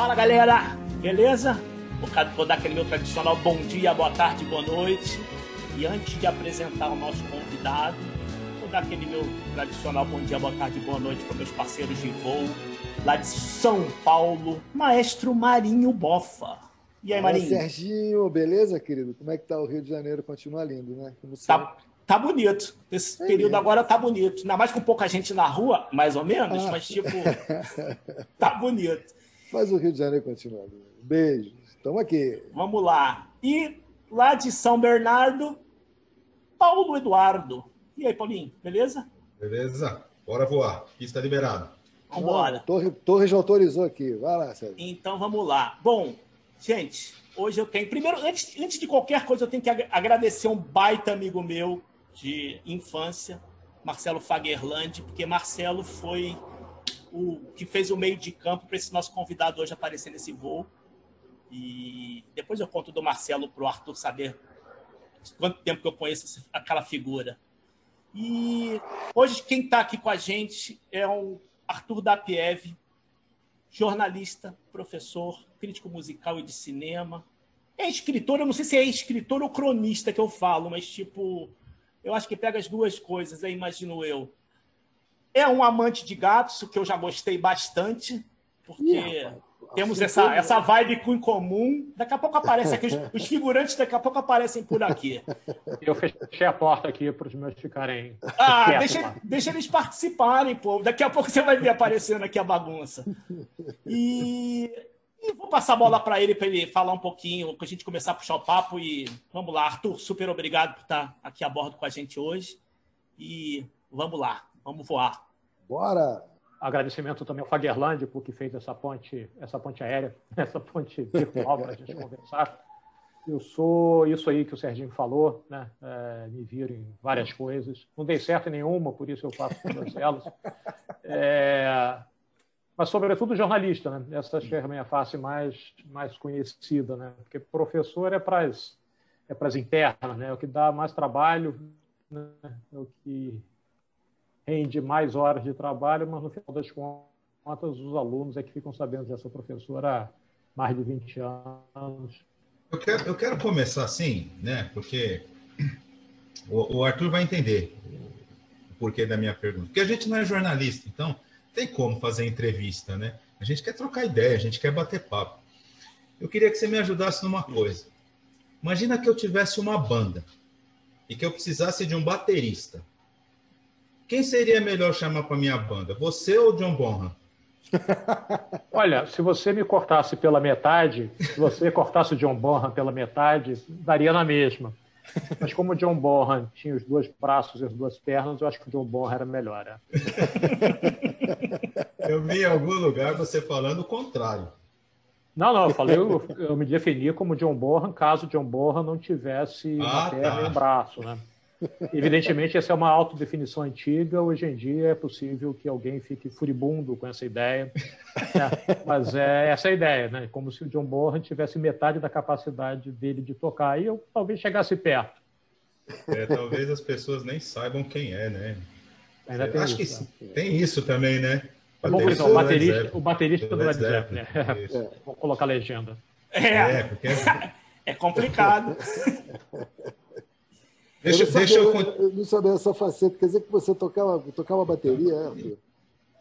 Fala galera, beleza? Vou dar aquele meu tradicional bom dia, boa tarde, boa noite. E antes de apresentar o nosso convidado, vou dar aquele meu tradicional bom dia, boa tarde, boa noite para meus parceiros de voo lá de São Paulo, Maestro Marinho Bofa. E aí, Marinho? Olá, Serginho, beleza, querido? Como é que tá o Rio de Janeiro? Continua lindo, né? Como tá, tá bonito. Esse é período mesmo. agora tá bonito. Ainda mais com pouca gente na rua, mais ou menos, ah. mas tipo, tá bonito. Mas o Rio de Janeiro continua lindo. Beijo. Estamos aqui. Vamos lá. E lá de São Bernardo, Paulo Eduardo. E aí, Paulinho, beleza? Beleza. Bora voar. Pista liberada. Vamos embora. Torre, Torre já autorizou aqui. Vai lá, Sérgio. Então vamos lá. Bom, gente, hoje eu tenho. Primeiro, antes, antes de qualquer coisa, eu tenho que agradecer um baita amigo meu de infância, Marcelo Fagerland, porque Marcelo foi o que fez o meio de campo para esse nosso convidado hoje aparecer nesse voo. E depois eu conto do Marcelo para o Arthur saber quanto tempo que eu conheço aquela figura. E hoje quem está aqui com a gente é o Arthur Dapiev, jornalista, professor, crítico musical e de cinema. É escritor, eu não sei se é escritor ou cronista que eu falo, mas tipo, eu acho que pega as duas coisas, aí imagino eu. É um amante de gatos, o que eu já gostei bastante, porque temos essa, essa vibe em comum. Daqui a pouco aparece aqui, os, os, figurantes daqui a pouco aparecem por aqui. Eu fechei a porta aqui para os meus ficarem. Ah, deixa, deixa eles participarem, pô. Daqui a pouco você vai ver aparecendo aqui a bagunça. E, e vou passar a bola para ele, para ele falar um pouquinho, para a gente começar a puxar o papo. E vamos lá, Arthur, super obrigado por estar aqui a bordo com a gente hoje. E vamos lá, vamos voar. Bora! Agradecimento também ao Fagerland, porque fez essa ponte, essa ponte aérea, essa ponte virtual para a gente conversar. Eu sou isso aí que o Serginho falou, né? É, me viro em várias coisas. Não dei certo em nenhuma, por isso eu faço todas elas. É, mas, sobretudo, jornalista, né? Essa acho que é a minha face mais, mais conhecida, né? Porque professor é para as é para as internas, né? É o que dá mais trabalho, né? é o que rende mais horas de trabalho, mas no final das contas os alunos é que ficam sabendo dessa professora há mais de 20 anos. Eu quero, eu quero começar assim, né? Porque o, o Arthur vai entender o porquê da minha pergunta. Porque a gente não é jornalista, então tem como fazer entrevista, né? A gente quer trocar ideia, a gente quer bater papo. Eu queria que você me ajudasse numa coisa. Imagina que eu tivesse uma banda e que eu precisasse de um baterista. Quem seria melhor chamar para minha banda? Você ou John Bonham? Olha, se você me cortasse pela metade, se você cortasse o John Bonham pela metade, daria na mesma. Mas como o John Bonham tinha os dois braços e as duas pernas, eu acho que o John Bonham era melhor. É? Eu vi em algum lugar você falando o contrário. Não, não, eu falei, eu, eu me defini como John Bonham caso John Bonham não tivesse ah, uma perna tá. e um braço, né? Evidentemente, essa é uma autodefinição antiga. Hoje em dia é possível que alguém fique furibundo com essa ideia. Né? Mas é essa é a ideia, né? Como se o John Bonham tivesse metade da capacidade dele de tocar e eu talvez chegasse perto. É, talvez as pessoas nem saibam quem é, né? Ainda tem Acho isso, que né? tem isso também, né? Bom, então, o baterista, o baterista do Led Zeppelin. Né? Vou colocar a legenda. É, é, porque... é complicado. Deixa, eu, deixa eu... eu não sabia essa faceta. Quer dizer que você tocava, tocava bateria, é,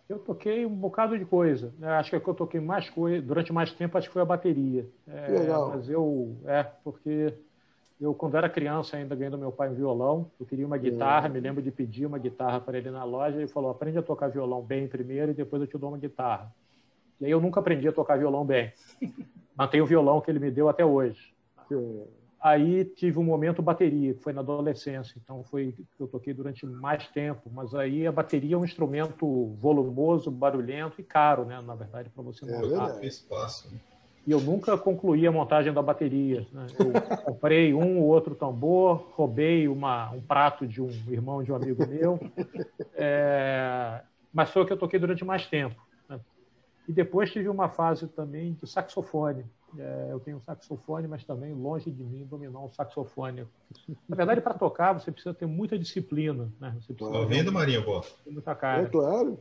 Eu toquei um bocado de coisa. Né? Acho que é que eu toquei mais coisa, durante mais tempo, acho que foi a bateria. É, legal. Mas eu, é, porque eu, quando era criança, ainda ganhando meu pai um violão, eu queria uma guitarra, é. me lembro de pedir uma guitarra para ele na loja, ele falou, aprende a tocar violão bem primeiro e depois eu te dou uma guitarra. E aí eu nunca aprendi a tocar violão bem. Mantenho o violão que ele me deu até hoje. Aí tive um momento bateria, que foi na adolescência, então foi que eu toquei durante mais tempo. Mas aí a bateria é um instrumento volumoso, barulhento e caro, né? Na verdade, para você é montar. É espaço. Né? E eu nunca concluí a montagem da bateria. Né? Eu comprei um ou outro tambor, roubei uma, um prato de um irmão de um amigo meu, é... mas foi o que eu toquei durante mais tempo. Né? E depois tive uma fase também de saxofone. É, eu tenho um saxofone, mas também longe de mim dominar um saxofone. Na verdade, para tocar, você precisa ter muita disciplina. Né? Você precisa tá ouvindo, Marinho? Muita cara. É claro.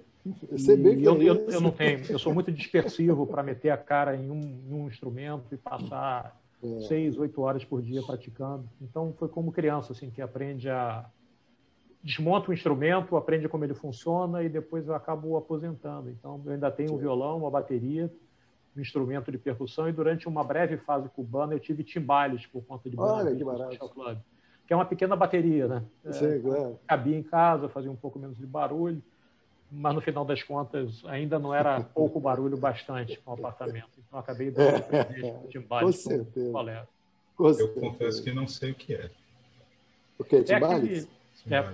Eu sei bem eu, é eu, eu, não tenho, eu sou muito dispersivo para meter a cara em um, em um instrumento e passar é. seis, oito horas por dia praticando. Então foi como criança assim que aprende a desmonta o instrumento, aprende como ele funciona e depois eu acabo aposentando. Então eu ainda tenho um violão, uma bateria, um instrumento de percussão e durante uma breve fase cubana eu tive timbales por conta de Olha que barato. Club, que é uma pequena bateria, né? Sei, é, claro. Cabia em casa, fazia um pouco menos de barulho mas no final das contas ainda não era pouco barulho bastante com o apartamento. Então acabei dando é, presente com timbales com certeza. colega. Eu confesso que não sei o que é. O que? Timbales? É, é,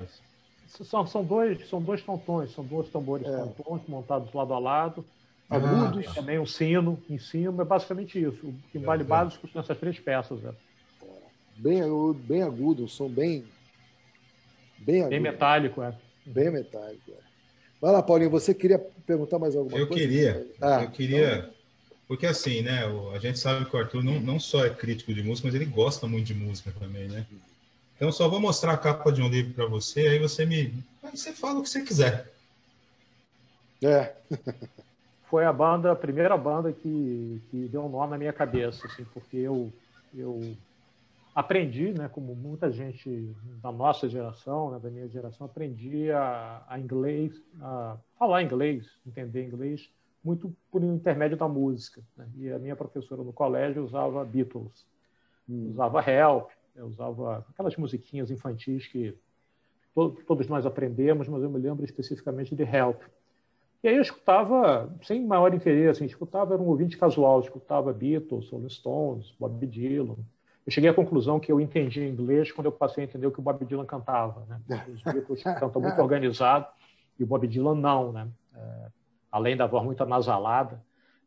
são, são, dois, são dois tontões, são dois tambores é. tontões montados lado a lado. Ah, agudos. Ah, também um sino em cima, é basicamente isso. O timbale é, básico são essas três peças. É. Bem agudo, bem agudo, um som bem. Bem, agudo. bem metálico, é. Bem metálico, é. Vai lá, Paulinho, você queria perguntar mais alguma eu coisa? Queria, ah, eu queria. Então... Porque assim, né? A gente sabe que o Arthur não, não só é crítico de música, mas ele gosta muito de música também, né? Então só vou mostrar a capa de um livro para você, aí você me. Aí você fala o que você quiser. É. Foi a banda, a primeira banda que, que deu um nó na minha cabeça, assim, porque eu, eu aprendi, né, como muita gente da nossa geração, né, da minha geração, aprendi a, a, inglês, a falar inglês, entender inglês, muito por intermédio da música. Né? E a minha professora no colégio usava Beatles, hum. usava Help, usava aquelas musiquinhas infantis que todos nós aprendemos, mas eu me lembro especificamente de Help. E aí eu escutava sem maior interesse, assim, escutava, era um ouvinte casual, escutava Beatles, Rolling Stones, Bob Dylan, eu cheguei à conclusão que eu entendi inglês quando eu passei a entender o que o Bob Dylan cantava. Né? Os Beatles cantam muito organizado e o Bob Dylan não. Né? É, além da voz muito anasalada,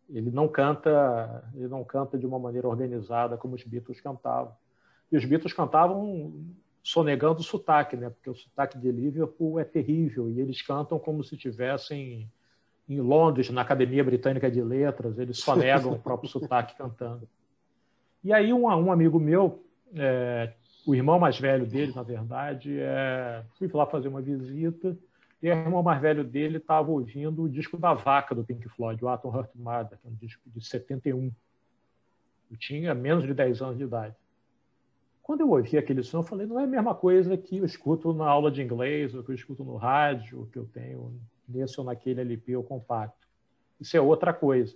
ele não canta ele não canta de uma maneira organizada como os Beatles cantavam. E os Beatles cantavam sonegando o sotaque, né? porque o sotaque de Liverpool é terrível e eles cantam como se estivessem em Londres, na Academia Britânica de Letras, eles sonegam o próprio sotaque cantando. E aí um, um amigo meu, é, o irmão mais velho dele, na verdade, é, fui lá fazer uma visita e o irmão mais velho dele estava ouvindo o disco da Vaca do Pink Floyd, o Atom Heart Mother, que é um disco de 71. Eu tinha menos de 10 anos de idade. Quando eu ouvi aquele som, eu falei, não é a mesma coisa que eu escuto na aula de inglês, ou que eu escuto no rádio, ou que eu tenho nesse ou naquele LP ou compacto. Isso é outra coisa.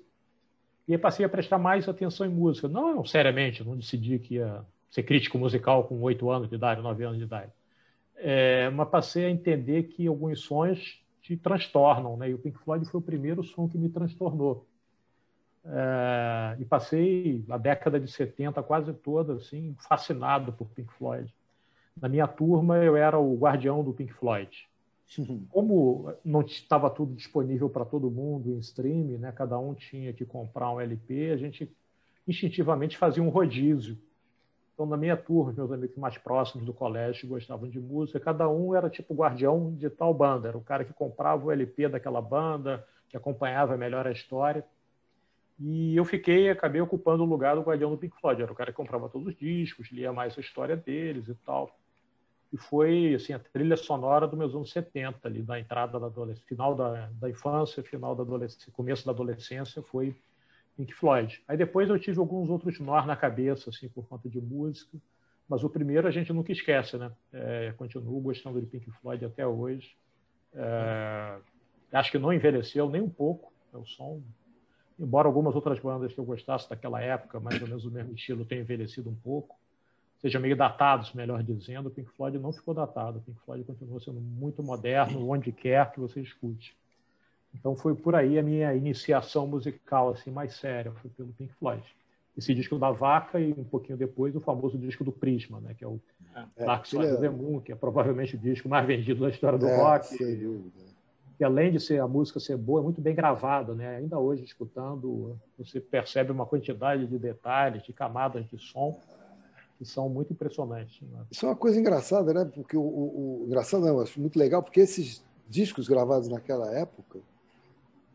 E aí passei a prestar mais atenção em música. Não seriamente, não decidi que ia ser crítico musical com oito anos de idade, nove anos de idade. É, mas passei a entender que alguns sons te transtornam, né? E o Pink Floyd foi o primeiro som que me transtornou. É, e passei a década de 70 quase toda assim fascinado por Pink Floyd. Na minha turma eu era o guardião do Pink Floyd. Como não estava tudo disponível para todo mundo em streaming, né? cada um tinha que comprar um LP, a gente instintivamente fazia um rodízio. Então, na minha turma, meus amigos mais próximos do colégio gostavam de música, cada um era tipo guardião de tal banda, era o cara que comprava o LP daquela banda, que acompanhava melhor a história. E eu fiquei, acabei ocupando o lugar do guardião do Pink Floyd, era o cara que comprava todos os discos, lia mais a história deles e tal e foi assim a trilha sonora dos meus anos 70 ali da entrada da adolescência, final da, da infância, final da adolescência, começo da adolescência foi Pink Floyd. Aí depois eu tive alguns outros nós na cabeça assim por conta de música, mas o primeiro a gente nunca esquece, né? É, continuo gostando de Pink Floyd até hoje. É, acho que não envelheceu nem um pouco é o som, embora algumas outras bandas que eu gostasse daquela época, mais ou menos o mesmo estilo, tenham envelhecido um pouco seja meio datados, melhor dizendo, o Pink Floyd não ficou datado. O Pink Floyd continua sendo muito moderno, onde quer que você escute. Então foi por aí a minha iniciação musical assim mais séria, foi pelo Pink Floyd. Esse disco da Vaca e um pouquinho depois o famoso disco do Prisma, né, que é o é, Dark Side of the Moon, que é provavelmente o disco mais vendido da história do é, rock. Sem dúvida. Que além de ser a música ser boa, é muito bem gravada, né? Ainda hoje escutando, você percebe uma quantidade de detalhes, de camadas de som que são muito impressionantes. Né? Isso é uma coisa engraçada, né? Porque o, o, o engraçado não, acho muito legal, porque esses discos gravados naquela época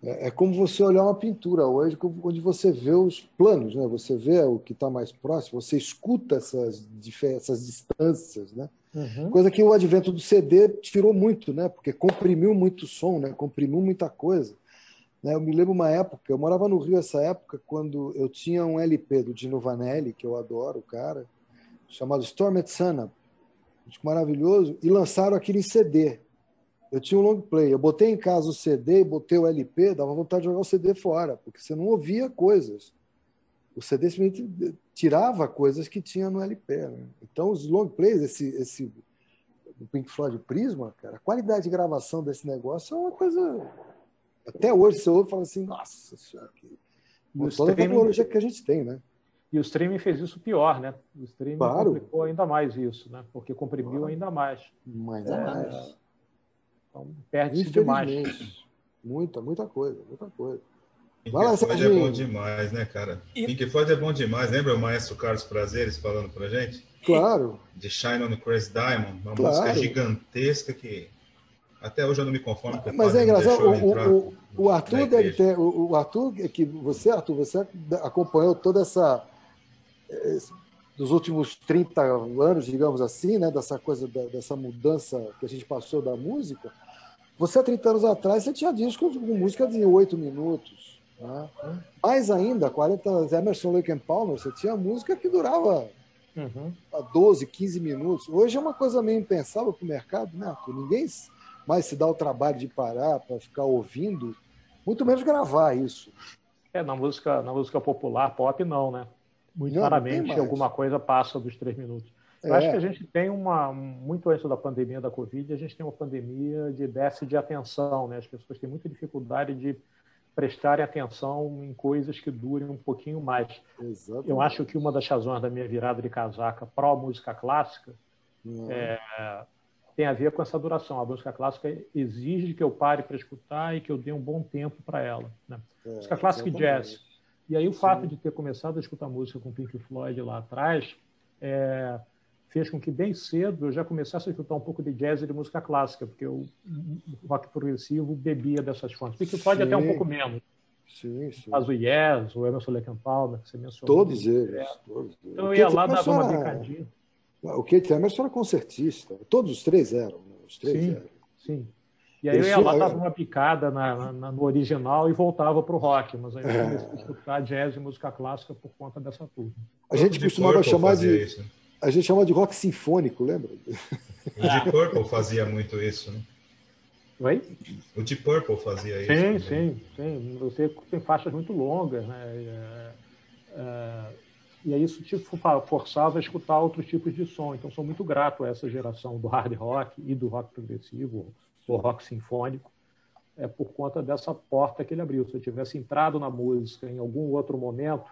é, é como você olhar uma pintura hoje, onde você vê os planos, né? Você vê o que está mais próximo, você escuta essas, essas distâncias, né? Uhum. Coisa que o advento do CD tirou muito, né? Porque comprimiu muito som, né? Comprimiu muita coisa. Né? Eu me lembro uma época, eu morava no Rio essa época, quando eu tinha um LP do Dino Vanelli, que eu adoro, o cara, chamado Storm at Sunup, maravilhoso, e lançaram aquele em CD. Eu tinha um long play, eu botei em casa o CD, botei o LP, dava vontade de jogar o CD fora, porque você não ouvia coisas. O CD simplesmente tirava coisas que tinha no LP. Né? Então, os long plays, esse, esse o Pink Floyd Prisma, cara, a qualidade de gravação desse negócio é uma coisa. Até hoje você ouve e fala assim, nossa senhora, que... toda a tecnologia que a gente tem, né? E o streaming fez isso pior, né? O streaming claro. complicou ainda mais isso, né? Porque comprimiu claro. ainda mais. Ainda é... mais. Então perde-se demais. Muita, muita coisa, muita coisa. Pink lá, Floyd é bom demais, né, cara? E... Pink Floyd é bom demais. Lembra o maestro Carlos Prazeres falando pra gente? Claro. De Shine on the Crazy Diamond, uma claro. música gigantesca que até hoje eu não me conformo com Mas é engraçado, o, o, o, Arthur deve ter. O, o Arthur, que você, Arthur, você acompanhou toda essa. Dos últimos 30 anos, digamos assim, né, dessa coisa, dessa mudança que a gente passou da música. Você, há 30 anos atrás, você tinha disco com música de 8 minutos. Né? Mais ainda, 40 anos, Emerson Lake and Palmer, você tinha música que durava uhum. 12, 15 minutos. Hoje é uma coisa meio impensável para o mercado, né? Ninguém mais se dá o trabalho de parar para ficar ouvindo, muito menos gravar isso. É, na música, na música popular, pop, não, né? Muito raramente alguma coisa passa dos três minutos. Eu é. acho que a gente tem uma, muito antes da pandemia da Covid, a gente tem uma pandemia de déficit de atenção, né? As pessoas têm muita dificuldade de prestarem atenção em coisas que durem um pouquinho mais. Exatamente. Eu acho que uma das razões da minha virada de casaca pró música clássica uhum. é, tem a ver com essa duração. A música clássica exige que eu pare para escutar e que eu dê um bom tempo para ela. Né? É, música clássica e jazz. E aí o fato Sim. de ter começado a escutar música com Pink Floyd lá atrás é, fez com que bem cedo eu já começasse a escutar um pouco de jazz e de música clássica, porque o rock progressivo bebia dessas fontes. Pink Floyd até um pouco menos. Sim, sim. Mas o Yes, o Emerson Lake Palmer, que você mencionou. Todos eles. É. Todos eles. Então eu ia lá dar uma brincadinha. O Kate Emerson era concertista. Todos os três eram. Né? Os três sim, eram. Sim. E aí eu ia lá, dava uma picada na, na, no original e voltava para o rock, mas aí eu comecei a escutar jazz e música clássica por conta dessa turma. A gente costumava chamar de. Isso. A gente chama de rock sinfônico, lembra? O Deep Purple fazia muito isso, né? Oi? O Deep Purple fazia isso. Sim, sim, sim. Você tem faixas muito longas, né? É, é, e aí isso te forçava a escutar outros tipos de som. Então, sou muito grato a essa geração do hard rock e do rock progressivo, do rock sinfônico, é por conta dessa porta que ele abriu. Se eu tivesse entrado na música em algum outro momento,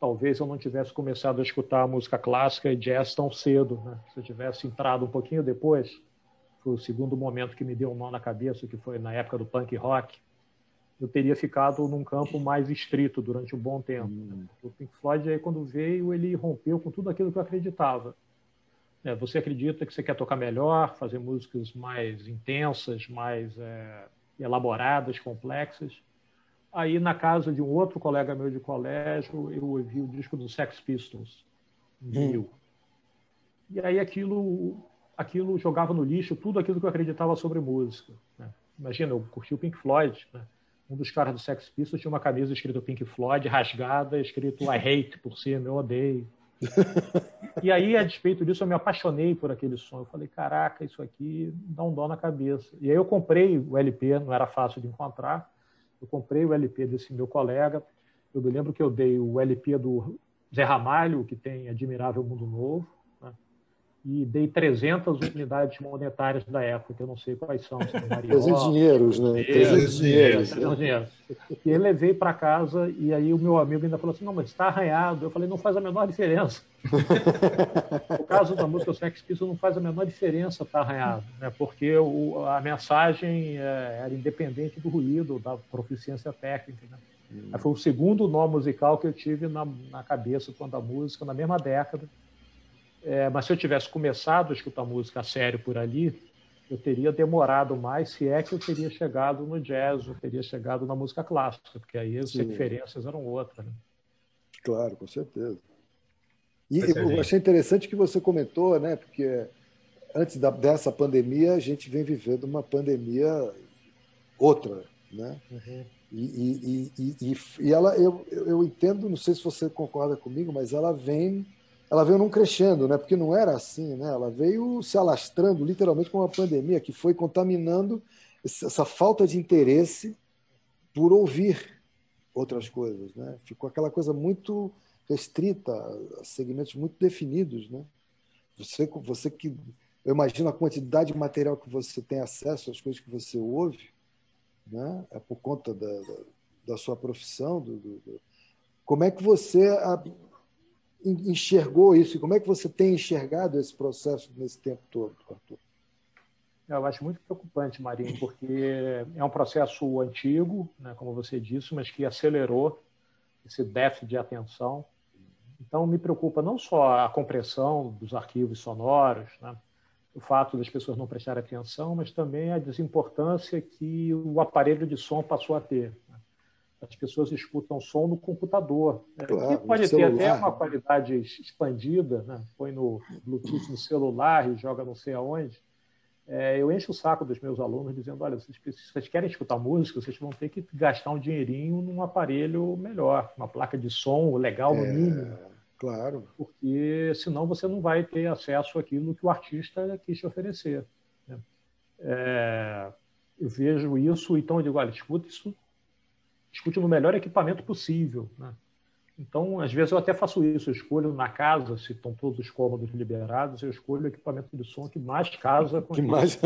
talvez eu não tivesse começado a escutar música clássica e jazz tão cedo. Né? Se eu tivesse entrado um pouquinho depois, foi o segundo momento que me deu um nó na cabeça, que foi na época do punk rock, eu teria ficado num campo mais estrito durante um bom tempo. Hum. O Pink Floyd, aí, quando veio, ele rompeu com tudo aquilo que eu acreditava. É, você acredita que você quer tocar melhor, fazer músicas mais intensas, mais é, elaboradas, complexas. Aí, na casa de um outro colega meu de colégio, eu ouvi o disco do Sex Pistols, em hum. E aí aquilo, aquilo jogava no lixo tudo aquilo que eu acreditava sobre música. Né? Imagina, eu curti o Pink Floyd, né? um dos caras do Sex Pistols tinha uma camisa escrito Pink Floyd, rasgada, escrito I hate por cima, eu odeio. E aí, a despeito disso, eu me apaixonei por aquele som. Eu falei, caraca, isso aqui dá um dó na cabeça. E aí eu comprei o LP, não era fácil de encontrar. Eu comprei o LP desse meu colega. Eu me lembro que eu dei o LP do Zé Ramalho, que tem Admirável Mundo Novo? E dei 300 unidades monetárias da época, que eu não sei quais são. 300 dinheiros, né? 300 dinheiros. 300 dinheiros. E eu levei para casa, e aí o meu amigo ainda falou assim: não, mas está arranhado. Eu falei: não faz a menor diferença. no caso da música Sex Pistols, não faz a menor diferença estar tá arranhado, né? porque o, a mensagem é, era independente do ruído, da proficiência técnica. Né? Hum. Foi o segundo nó musical que eu tive na, na cabeça quando a música, na mesma década. É, mas se eu tivesse começado a escutar música a sério por ali, eu teria demorado mais, se é que eu teria chegado no jazz, eu teria chegado na música clássica, porque aí as Sim. referências eram outras. Né? Claro, com certeza. E eu achei interessante que você comentou, né? Porque antes da, dessa pandemia, a gente vem vivendo uma pandemia outra, né? Uhum. E, e, e, e, e, ela, eu, eu entendo, não sei se você concorda comigo, mas ela vem, ela veio num crescendo, né? Porque não era assim, né? Ela veio se alastrando, literalmente, com uma pandemia que foi contaminando essa falta de interesse por ouvir outras coisas, né? Ficou aquela coisa muito restrita a segmentos muito definidos, né? Você, você que eu imagino a quantidade de material que você tem acesso, as coisas que você ouve, né? É por conta da, da, da sua profissão, do, do, como é que você enxergou isso? Como é que você tem enxergado esse processo nesse tempo todo, Arthur? Eu acho muito preocupante, Marinho, porque é um processo antigo, né, como você disse, mas que acelerou esse déficit de atenção. Então, me preocupa não só a compressão dos arquivos sonoros, né, o fato das pessoas não prestarem atenção, mas também a desimportância que o aparelho de som passou a ter. As pessoas escutam som no computador, né, claro, que pode ter até uma qualidade expandida, né, põe no Bluetooth no celular e joga não sei aonde, é, eu encho o saco dos meus alunos dizendo: olha, vocês, vocês, querem escutar música, vocês vão ter que gastar um dinheirinho num aparelho melhor, uma placa de som legal no é, mínimo. Claro. Porque senão você não vai ter acesso àquilo que o artista quis te oferecer. Né? É, eu vejo isso, então eu digo: olha, escute isso, escute no melhor equipamento possível. Né? Então, às vezes eu até faço isso, eu escolho na casa, se estão todos os cômodos liberados, eu escolho o equipamento de som que mais casa com que mais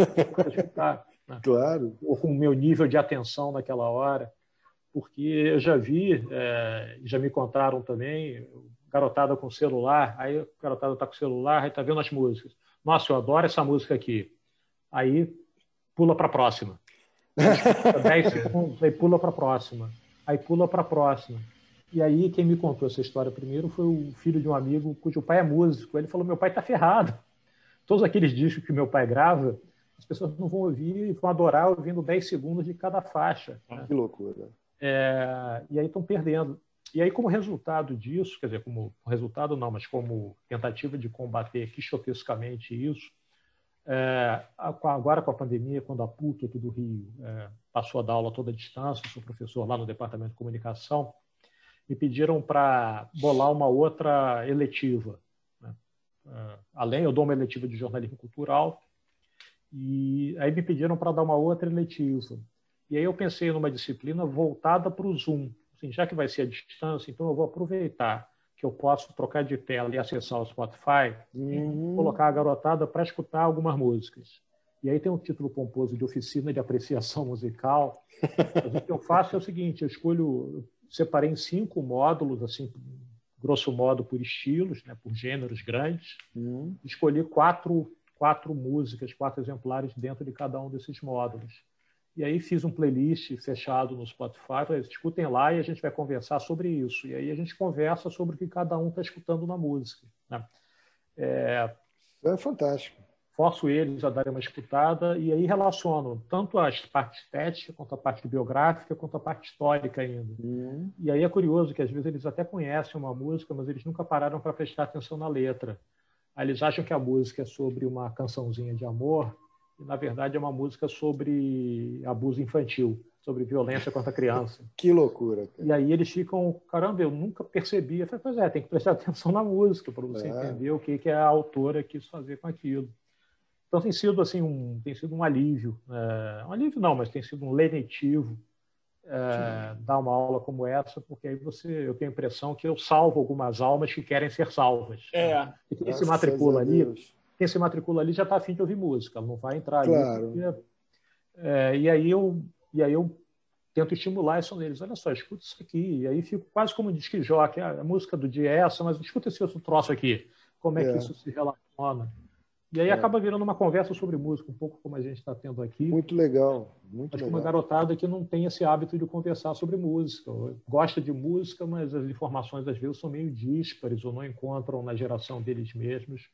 escutar, né? Claro. Ou com o meu nível de atenção naquela hora. Porque eu já vi, é, já me contaram também, garotada com celular, aí a garotada está com celular, aí está vendo as músicas. Nossa, eu adoro essa música aqui. Aí pula para a próxima. 10 segundos, aí pula para a próxima. Aí pula para a próxima. E aí, quem me contou essa história primeiro foi o filho de um amigo cujo pai é músico. Ele falou: Meu pai está ferrado. Todos aqueles discos que meu pai grava, as pessoas não vão ouvir e vão adorar ouvindo 10 segundos de cada faixa. Né? Que loucura. É, e aí estão perdendo. E aí, como resultado disso, quer dizer, como resultado não, mas como tentativa de combater quixotescamente isso, é, agora com a pandemia, quando a PUC aqui do Rio é, passou a dar aula toda a distância, sou professor lá no Departamento de Comunicação, me pediram para bolar uma outra eletiva. Né? Uh, além, eu dou uma eletiva de jornalismo cultural, e aí me pediram para dar uma outra eletiva. E aí eu pensei numa disciplina voltada para o Zoom. Assim, já que vai ser à distância, então eu vou aproveitar que eu posso trocar de tela e acessar o Spotify uhum. e colocar a garotada para escutar algumas músicas. E aí tem um título pomposo de oficina de apreciação musical. Mas o que eu faço é o seguinte: eu escolho, separei em cinco módulos, assim, grosso modo por estilos, né, por gêneros grandes. Uhum. Escolhi quatro, quatro músicas, quatro exemplares dentro de cada um desses módulos. E aí fiz um playlist fechado no Spotify, falei, escutem lá e a gente vai conversar sobre isso. E aí a gente conversa sobre o que cada um está escutando na música. Né? É... é fantástico forço eles a darem uma escutada e aí relaciono tanto a parte estética, quanto a parte biográfica, quanto a parte histórica ainda. Uhum. E aí é curioso que às vezes eles até conhecem uma música, mas eles nunca pararam para prestar atenção na letra. Aí eles acham que a música é sobre uma cançãozinha de amor e na verdade é uma música sobre abuso infantil, sobre violência contra a criança. que loucura! Cara. E aí eles ficam, caramba, eu nunca percebi. Eu falei, pois é, tem que prestar atenção na música para você é. entender o que, que a autora quis fazer com aquilo. Então tem sido assim um tem sido um alívio, é, um alívio não, mas tem sido um lenitivo é, dar uma aula como essa, porque aí você eu tenho a impressão que eu salvo algumas almas que querem ser salvas. É. E quem se matricula ali, quem se matricula ali já está afim de ouvir música, não vai entrar claro. ali. Porque, é, e aí eu e aí eu tento estimular isso neles. Olha só, escuta isso aqui. E aí fico quase como um disque jockey. A música do dia é essa, mas escuta esse outro troço aqui. Como é, é. que isso se relaciona? E aí é. acaba virando uma conversa sobre música, um pouco como a gente está tendo aqui. Muito legal, muito Acho legal. uma garotada que não tem esse hábito de conversar sobre música. Gosta de música, mas as informações às vezes são meio díspares ou não encontram na geração deles mesmos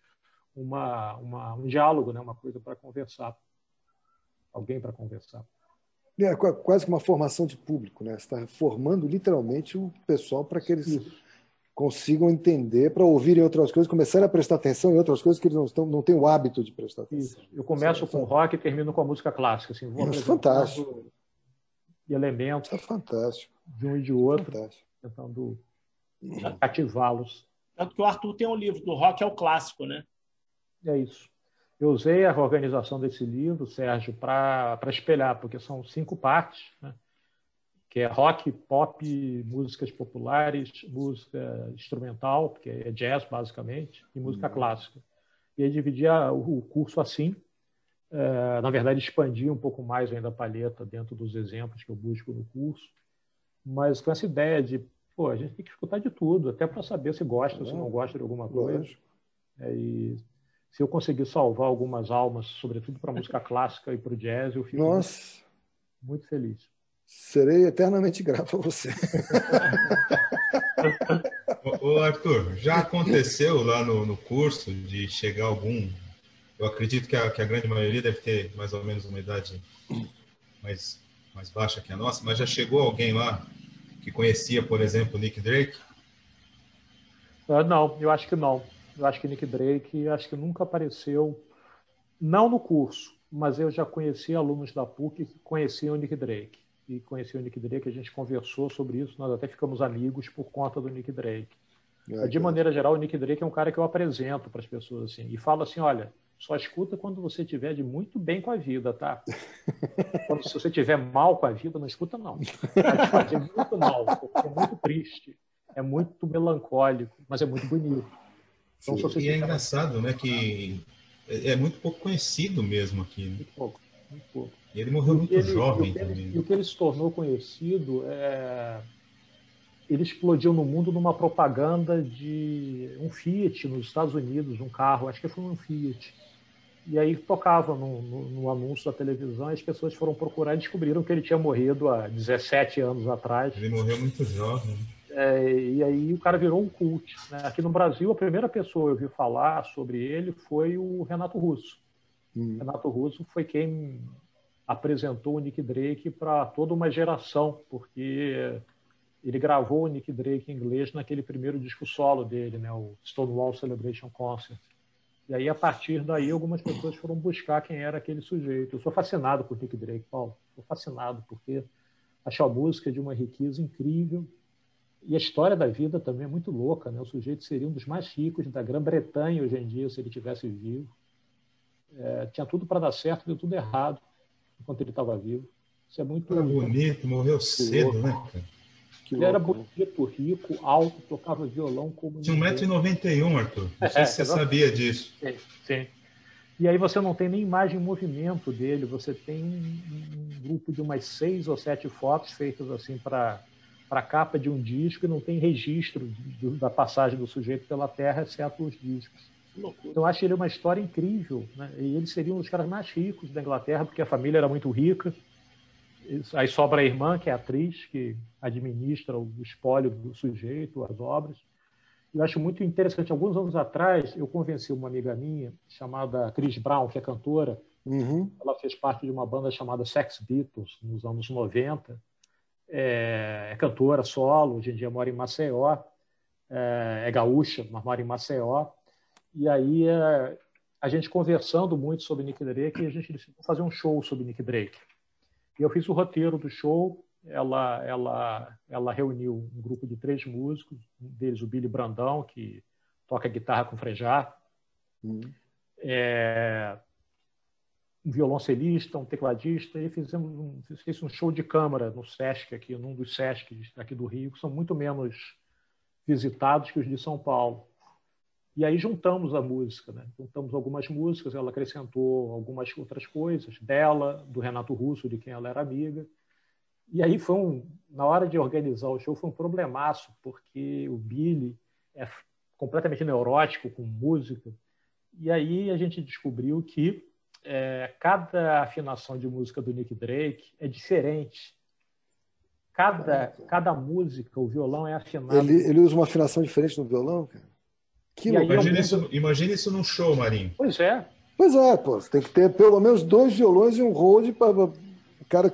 uma, uma um diálogo, né? uma coisa para conversar. Alguém para conversar. É quase que uma formação de público, né? Você está formando literalmente o pessoal para que eles Isso consigam entender para ouvirem outras coisas, começarem a prestar atenção em outras coisas que eles não, estão, não têm o hábito de prestar atenção. Isso. Eu começo Isso, com rock e termino com a música clássica. Assim, vou Isso, fantástico. Elementos Isso é fantástico. de um e de outro, fantástico. tentando cativá-los. Tanto que o Arthur tem um livro do rock é o clássico, né? É isso. Eu usei a organização desse livro, Sérgio, para espelhar, porque são cinco partes, né? Que é rock, pop, músicas populares, música instrumental, que é jazz, basicamente, e música uhum. clássica. E aí dividia o curso assim, é, na verdade, expandia um pouco mais ainda a palheta dentro dos exemplos que eu busco no curso, mas com essa ideia de, pô, a gente tem que escutar de tudo, até para saber se gosta ou se não gosta de alguma coisa. É, e se eu conseguir salvar algumas almas, sobretudo para a música clássica e para o jazz, eu fico Nossa. Muito feliz. Serei eternamente grato a você. Ô, Arthur, já aconteceu lá no, no curso de chegar algum. Eu acredito que a, que a grande maioria deve ter mais ou menos uma idade mais, mais baixa que a nossa, mas já chegou alguém lá que conhecia, por exemplo, Nick Drake? Uh, não, eu acho que não. Eu acho que Nick Drake, acho que nunca apareceu, não no curso, mas eu já conheci alunos da PUC que conheciam o Nick Drake. E conheci o Nick Drake, a gente conversou sobre isso, nós até ficamos amigos por conta do Nick Drake. É, de maneira geral, o Nick Drake é um cara que eu apresento para as pessoas assim, e falo assim: olha, só escuta quando você estiver de muito bem com a vida, tá? Quando, se você estiver mal com a vida, não escuta, não. Vai te fazer muito mal, porque é muito triste, é muito melancólico, mas é muito bonito. Então, e é engraçado, né, que é, é muito pouco conhecido mesmo aqui. Né? Muito pouco, muito pouco. E ele morreu muito ele, jovem e também. E o que ele se tornou conhecido é ele explodiu no mundo numa propaganda de um Fiat nos Estados Unidos, um carro, acho que foi um Fiat. E aí tocava no, no, no, anúncio da televisão e as pessoas foram procurar e descobriram que ele tinha morrido há 17 anos atrás. Ele morreu muito jovem. É, e aí o cara virou um cult. Né? Aqui no Brasil, a primeira pessoa que eu vi falar sobre ele foi o Renato Russo. Hum. Renato Russo foi quem apresentou o Nick Drake para toda uma geração, porque ele gravou o Nick Drake em inglês naquele primeiro disco solo dele, né, o Stonewall Celebration Concert. E aí, a partir daí, algumas pessoas foram buscar quem era aquele sujeito. Eu sou fascinado por Nick Drake, Paulo. Sou fascinado, porque acho a música de uma riqueza incrível e a história da vida também é muito louca, né? O sujeito seria um dos mais ricos da Grã-Bretanha hoje em dia, se ele tivesse vivo. É, tinha tudo para dar certo, deu tudo errado enquanto ele estava vivo. Isso é muito. Era bonito, morreu cedo, louco. né? ele era bonito, rico, alto, tocava violão como. Tinha 1,91m, Arthur. Não sei é, se você sabia disso. Sim, sim. E aí você não tem nem imagem em movimento dele, você tem um, grupo de umas seis ou sete fotos feitas assim para para a capa de um disco e não tem registro de, da passagem do sujeito pela Terra, exceto os discos. Então, eu acho ele uma história incrível. Né? E ele seria um dos caras mais ricos da Inglaterra, porque a família era muito rica. Aí sobra a irmã, que é a atriz, que administra o espólio do sujeito, as obras. Eu acho muito interessante. Alguns anos atrás, eu convenci uma amiga minha, chamada Chris Brown, que é cantora. Uhum. Ela fez parte de uma banda chamada Sex Beatles, nos anos 90 é, é cantora solo, hoje em dia mora em Maceió, é, é gaúcha, mas mora em Maceió. E aí é, a gente conversando muito sobre Nick Drake, a gente decidiu fazer um show sobre Nick Drake. E eu fiz o roteiro do show. Ela, ela, ela reuniu um grupo de três músicos, um deles o Billy Brandão, que toca guitarra com Frejá. Uhum. É, um violoncelista, um tecladista, e fizemos um, um show de câmara no Sesc, aqui, num dos Sescs aqui do Rio, que são muito menos visitados que os de São Paulo. E aí juntamos a música, né? juntamos algumas músicas, ela acrescentou algumas outras coisas, dela, do Renato Russo, de quem ela era amiga. E aí foi um, na hora de organizar o show, foi um problemaço, porque o Billy é completamente neurótico com música. E aí a gente descobriu que é, cada afinação de música do Nick Drake é diferente. Cada, cada música, o violão é afinado. Ele, ele usa uma afinação diferente no violão, cara? Que imagina, isso, imagina isso num show, Marinho. Pois é. Pois é, pô. Você tem que ter pelo menos dois violões e um hold para o cara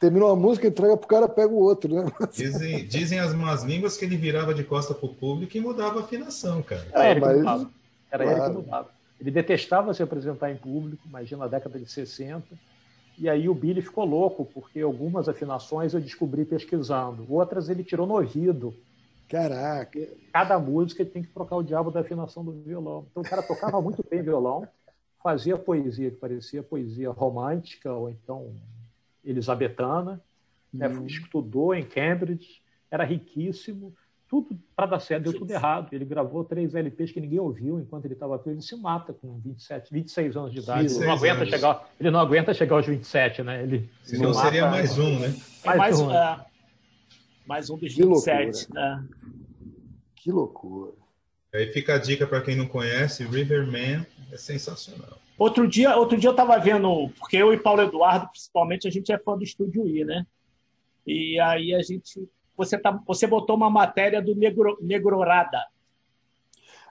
terminou a música, entrega pro cara, pega o outro, né? Dizem, dizem as más línguas que ele virava de costa pro público e mudava a afinação, cara. É, ele mas... mudava. Era claro. ele que mudava. Ele detestava se apresentar em público, imagina na década de 60. E aí o Billy ficou louco, porque algumas afinações eu descobri pesquisando, outras ele tirou no ouvido. Caraca! Cada música tem que trocar o diabo da afinação do violão. Então o cara tocava muito bem violão, fazia poesia que parecia poesia romântica ou então elisabetana, né? Uhum. estudou em Cambridge, era riquíssimo, tudo para dar certo, deu tudo errado. Ele gravou três LPs que ninguém ouviu enquanto ele estava preso. Ele se mata com 27, 26 anos de idade. Ele não, aguenta anos. chegar, ele não aguenta chegar aos 27, né? Ele Senão seria mais um, né? É mais, um, é, mais um dos que 27, loucura. né? Que loucura. Aí fica a dica para quem não conhece, Riverman é sensacional. Outro dia, outro dia eu estava vendo, porque eu e Paulo Eduardo, principalmente, a gente é fã do Estúdio I, né? E aí a gente você, tá, você botou uma matéria do negro, Negrorada.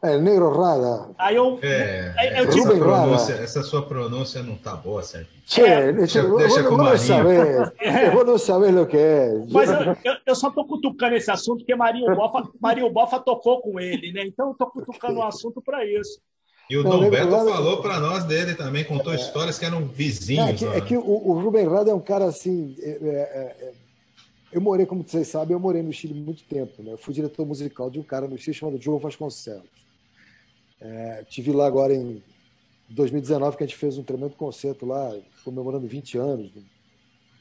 É, Negrorada. Aí eu, é, aí eu essa, pronúncia, essa sua pronúncia não está boa, Sérgio. É, deixa, deixa vos, com vos saber, é. vos não sabes o que é. Mas eu, eu, eu só estou cutucando esse assunto porque Marinho Bofa, Marinho Bofa tocou com ele, né? Então eu estou cutucando o assunto para isso. E o não, Dom Beto Rada... falou para nós dele também, contou é, histórias que eram vizinhos. É que, é que o, o Rubem Rada é um cara assim. É, é, é eu morei, como vocês sabem, eu morei no Chile muito tempo. Né? Eu fui diretor musical de um cara no Chile chamado João Vasconcelos. É, tive lá agora em 2019 que a gente fez um tremendo concerto lá, comemorando 20 anos,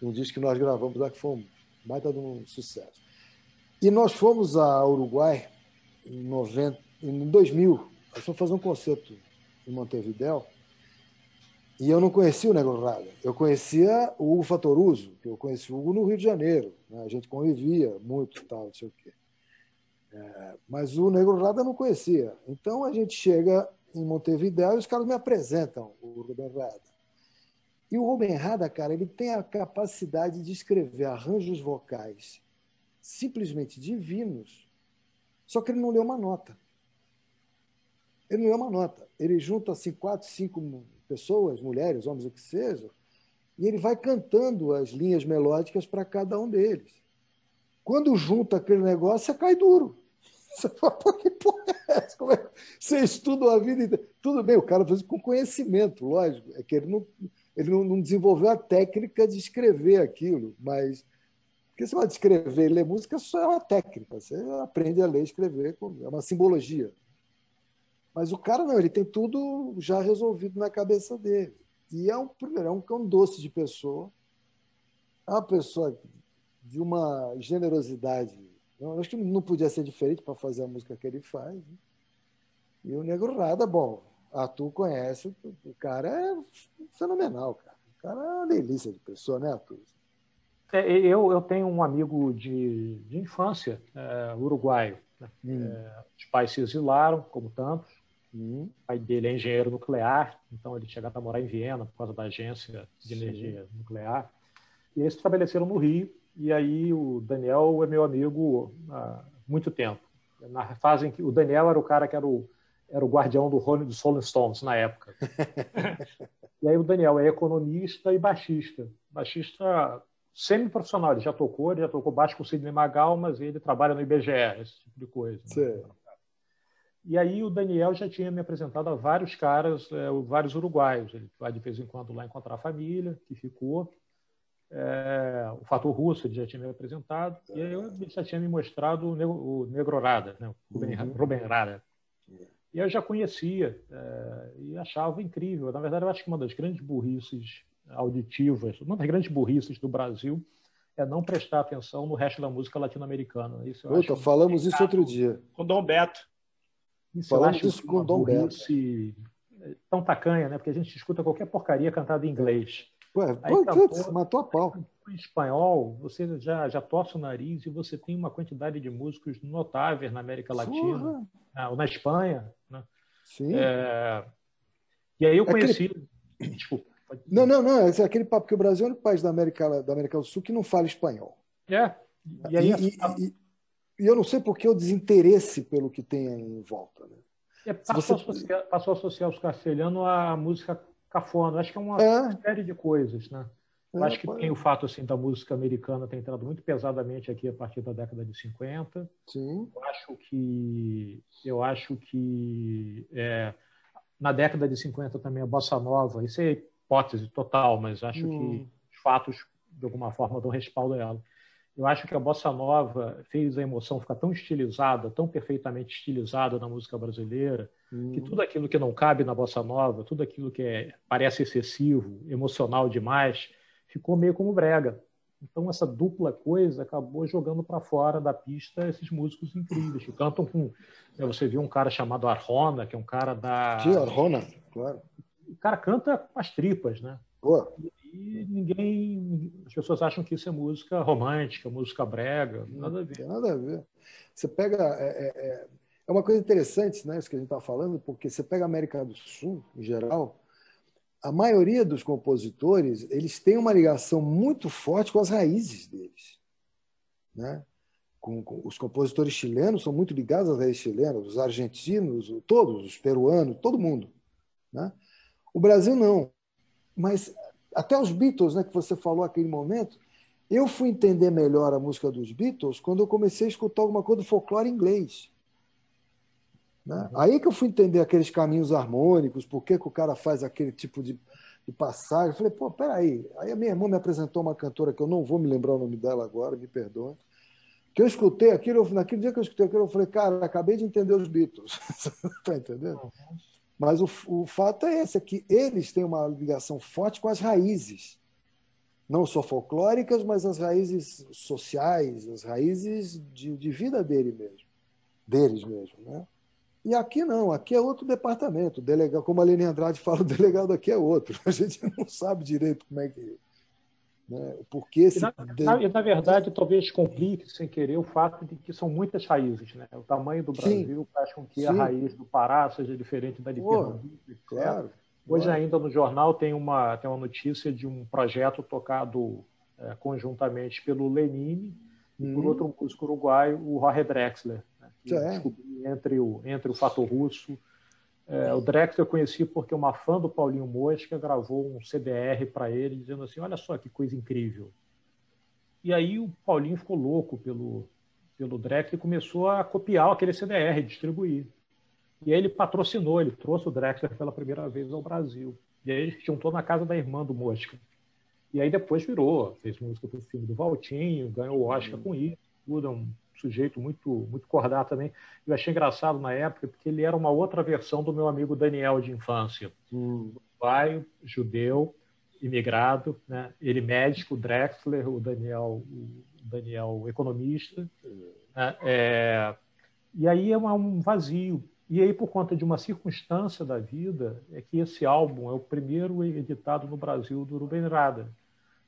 um disco que nós gravamos lá que foi um baita de um sucesso. E nós fomos a Uruguai em, 90, em 2000, nós fomos fazer um concerto em Montevideo e eu não conhecia o Negro Rada. Eu conhecia o Hugo Fatoruso, que eu conheci o Hugo no Rio de Janeiro. Né? A gente convivia muito tal, não sei o quê. É, mas o Negro Rada não conhecia. Então a gente chega em Montevideo e os caras me apresentam o Rubem Rada. E o Rubem Rada, cara, ele tem a capacidade de escrever arranjos vocais simplesmente divinos, só que ele não lê uma nota. Ele não lê uma nota. Ele junta assim quatro, cinco pessoas, mulheres, homens, o que seja, e ele vai cantando as linhas melódicas para cada um deles. Quando junta aquele negócio, você cai duro. Você fala, que porra é essa? É? Você estuda a vida inteira. Tudo bem, o cara faz com conhecimento, lógico. É que ele não, ele não, desenvolveu a técnica de escrever aquilo, mas. Porque você vai escrever e ler música só é uma técnica. Você aprende a ler e escrever, é uma simbologia. Mas o cara não, ele tem tudo já resolvido na cabeça dele. E é um, é um, é um doce de pessoa, é uma pessoa de uma generosidade. Eu acho que não podia ser diferente para fazer a música que ele faz. Né? E o Negro Rada, bom, Arthur conhece, o cara é fenomenal, cara. O cara é uma delícia de pessoa, né, Arthur? É, eu, eu tenho um amigo de, de infância, é, uruguaio. Né? Hum. É, os pais se exilaram, como tantos, o pai dele é engenheiro nuclear, então ele chegava a morar em Viena por causa da agência de energia Sim. nuclear. E eles se estabeleceram no Rio, e aí o Daniel é meu amigo há muito tempo. Na fase em que o Daniel era o cara que era o, era o guardião do Rolling, dos Rolling Stones na época. e aí o Daniel é economista e baixista. Baixista semi-profissional, ele já tocou, ele já tocou baixo com o Sidney Magal, mas ele trabalha no IBGE, esse tipo de coisa. Né? E aí o Daniel já tinha me apresentado a vários caras, é, vários uruguaios. Ele vai de vez em quando lá encontrar a família, que ficou. É, o fator russo ele já tinha me apresentado. E aí ele já tinha me mostrado o, o Negrorada, né? o uhum. Ruben Rada. E eu já conhecia é, e achava incrível. Na verdade, eu acho que uma das grandes burrices auditivas, uma das grandes burrices do Brasil é não prestar atenção no resto da música latino-americana. Isso Puta, falamos isso outro dia. Com Dom Beto. Isso eu acho com Dom Beto. tão tacanha, né? Porque a gente escuta qualquer porcaria cantada em inglês. Ué, Aí, cantou, matou a pau. Em espanhol, você já, já torce o nariz e você tem uma quantidade de músicos notáveis na América Latina, né? ou na Espanha. Né? Sim. É... E aí eu conheci. Aquele... Desculpa. Não, não, não. É aquele papo que o Brasil é o único país da América, da América do Sul que não fala espanhol. É. E, aí, e, e, e eu não sei por que o desinteresse pelo que tem em volta. Né? É, passou, você... a associar, passou, a associar, os castelhanos à música cafona. Acho que é uma é. série de coisas. Né? Eu acho que tem o fato assim da música americana ter entrado muito pesadamente aqui a partir da década de 50. Sim. Eu acho que eu acho que é, na década de 50 também a bossa nova, isso é hipótese total, mas acho hum. que os fatos de alguma forma dão respaldo a ela. Eu acho que a bossa nova fez a emoção ficar tão estilizada, tão perfeitamente estilizada na música brasileira, hum. que tudo aquilo que não cabe na bossa nova, tudo aquilo que é, parece excessivo, emocional demais, ficou meio como brega. Então, essa dupla coisa acabou jogando para fora da pista esses músicos incríveis que cantam com. Né, você viu um cara chamado Arjona, que é um cara da. Sim, Arjona, claro. O cara canta com as tripas, né? Boa. E ninguém. As pessoas acham que isso é música romântica, música brega, nada a ver. Nada a ver. Você pega. É, é, é, é uma coisa interessante, né? Isso que a gente está falando, porque você pega a América do Sul, em geral a maioria dos compositores eles têm uma ligação muito forte com as raízes deles. Né? Com, com, os compositores chilenos são muito ligados às raízes chilenas, os argentinos, todos, os peruanos, todo mundo. Né? O Brasil não. Mas até os Beatles, né, que você falou naquele momento, eu fui entender melhor a música dos Beatles quando eu comecei a escutar alguma coisa do folclore inglês. Né? Aí que eu fui entender aqueles caminhos harmônicos, por que, que o cara faz aquele tipo de, de passagem. Eu falei, pô, peraí. Aí a minha irmã me apresentou uma cantora que eu não vou me lembrar o nome dela agora, me perdoe. Que eu escutei aquilo, eu, naquele dia que eu escutei aquilo, eu falei, cara, acabei de entender os Beatles. tá entendendo? Mas o, o fato é esse, é que eles têm uma ligação forte com as raízes. Não só folclóricas, mas as raízes sociais, as raízes de, de vida dele mesmo, deles mesmo. Né? E aqui não, aqui é outro departamento. Delegado, como a Lene Andrade fala, o delegado aqui é outro. A gente não sabe direito como é que. Né, porque esse... na, na, na, verdade, talvez complique, sem querer, o fato de que são muitas raízes. Né? O tamanho do Brasil Sim. faz com que Sim. a raiz do Pará seja diferente da de Pernambuco. Claro, Hoje, claro. ainda no jornal, tem uma, tem uma notícia de um projeto tocado é, conjuntamente pelo Lenine hum. e por uhum. outro músico uruguaio, o Jorge Drexler que é. entre o, entre o Fato Russo. É, o Drex eu conheci porque uma fã do Paulinho Mosca gravou um CDR para ele, dizendo assim: Olha só que coisa incrível. E aí o Paulinho ficou louco pelo, pelo Drex e começou a copiar aquele CDR, distribuir. E aí ele patrocinou, ele trouxe o Drexler pela primeira vez ao Brasil. E aí ele juntou na casa da irmã do Mosca. E aí depois virou, fez música para o filme do Valtinho, ganhou o Oscar com isso, tudo, é um sujeito muito muito cordato também. Eu achei engraçado na época, porque ele era uma outra versão do meu amigo Daniel de infância. Hum. Pai, judeu, imigrado, né? ele médico, Drexler, o Daniel, o Daniel economista. Né? É, e aí é um vazio. E aí, por conta de uma circunstância da vida, é que esse álbum é o primeiro editado no Brasil do Rubem Rada,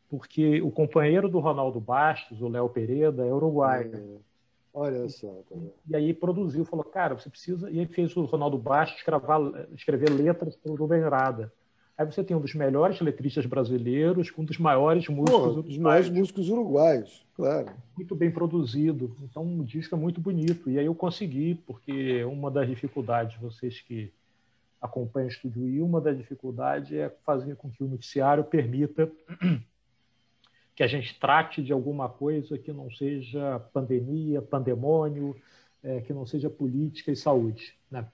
porque o companheiro do Ronaldo Bastos, o Léo Pereira, é uruguaio. É. Olha só. Tá e aí produziu, falou, cara, você precisa. E aí fez o Ronaldo Bastos escrever, escrever letras para o Rubem Rada. Aí você tem um dos melhores letristas brasileiros, um dos maiores músicos Pô, dos maiores músicos uruguaios, claro. Muito bem produzido. Então, um disco é muito bonito. E aí eu consegui, porque uma das dificuldades, vocês que acompanham o Estúdio I, uma das dificuldades é fazer com que o noticiário permita que a gente trate de alguma coisa que não seja pandemia, pandemônio, é, que não seja política e saúde. Né?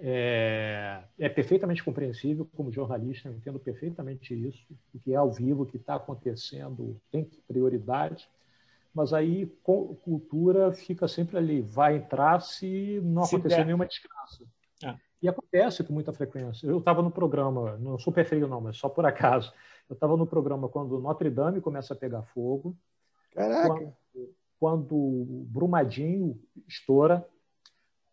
É, é, perfeitamente compreensível, como jornalista, eu entendo perfeitamente isso, o que é ao vivo, o que está acontecendo, tem prioridade, mas aí cultura fica sempre ali, vai entrar se não se acontecer der. nenhuma desgraça. É. E acontece com muita frequência. Eu estava no programa, não sou perfeito não, mas só por acaso, eu estava no programa quando Notre Dame começa a pegar fogo. Caraca! Quando, quando Brumadinho estoura,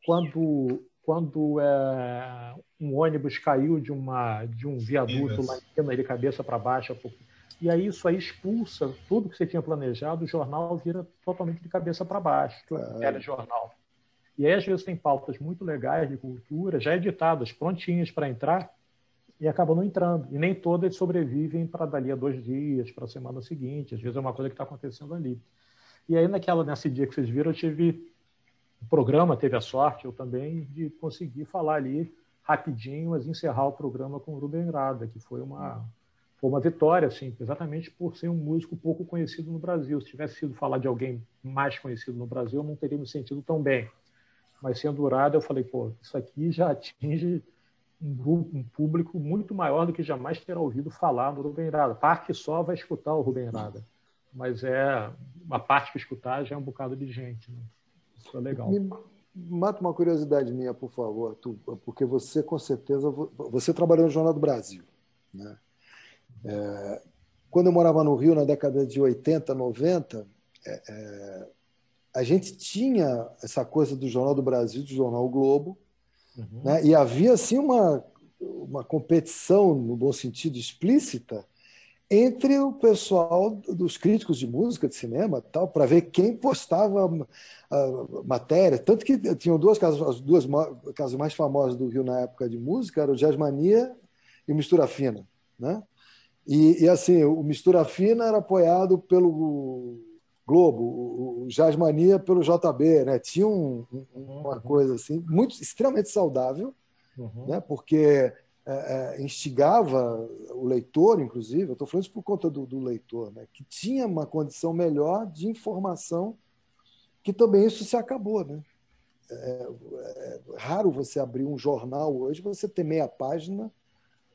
quando quando é, um ônibus caiu de uma de um viaduto lá em cima, ele cabeça para baixo, e aí isso aí expulsa tudo que você tinha planejado, o jornal vira totalmente de cabeça para baixo, claro. jornal. E aí às vezes tem pautas muito legais de cultura, já editadas, prontinhas para entrar, e acabam não entrando. E nem todas sobrevivem para dali a dois dias, para a semana seguinte. Às vezes é uma coisa que está acontecendo ali. E aí, naquela, nesse dia que vocês viram, eu tive o programa, teve a sorte, eu também, de conseguir falar ali rapidinho, mas encerrar o programa com o Rubem Rada, que foi uma, foi uma vitória, assim, exatamente por ser um músico pouco conhecido no Brasil. Se tivesse sido falar de alguém mais conhecido no Brasil, eu não teria me sentido tão bem. Mas sendo Urada, eu falei, pô, isso aqui já atinge um, grupo, um público muito maior do que jamais terá ouvido falar no Rubem Rada. Parte só vai escutar o Rubem Rada, mas é uma parte que escutar já é um bocado de gente. Né? Isso é legal. Me mata uma curiosidade minha, por favor, tu, porque você com certeza você trabalhou no Jornal do Brasil, né? É, quando eu morava no Rio na década de 80, 90, é, é, a gente tinha essa coisa do Jornal do Brasil, do Jornal o Globo, uhum. né? e havia assim uma, uma competição, no bom sentido, explícita, entre o pessoal dos críticos de música, de cinema, tal, para ver quem postava a matéria. Tanto que tinham duas casas, as duas casas mais famosas do Rio na época de música, eram o Jazzmania e o Mistura Fina, né? E, e, assim, o Mistura Fina era apoiado pelo Globo, o, Jazzmania pelo JB, né? Tinha um, uma uhum. coisa assim, muito extremamente saudável, uhum. né? Porque é, é, instigava o leitor, inclusive, eu estou falando isso por conta do, do, leitor, né? Que tinha uma condição melhor de informação, que também isso se acabou, né? É, é, raro você abrir um jornal hoje, você ter meia página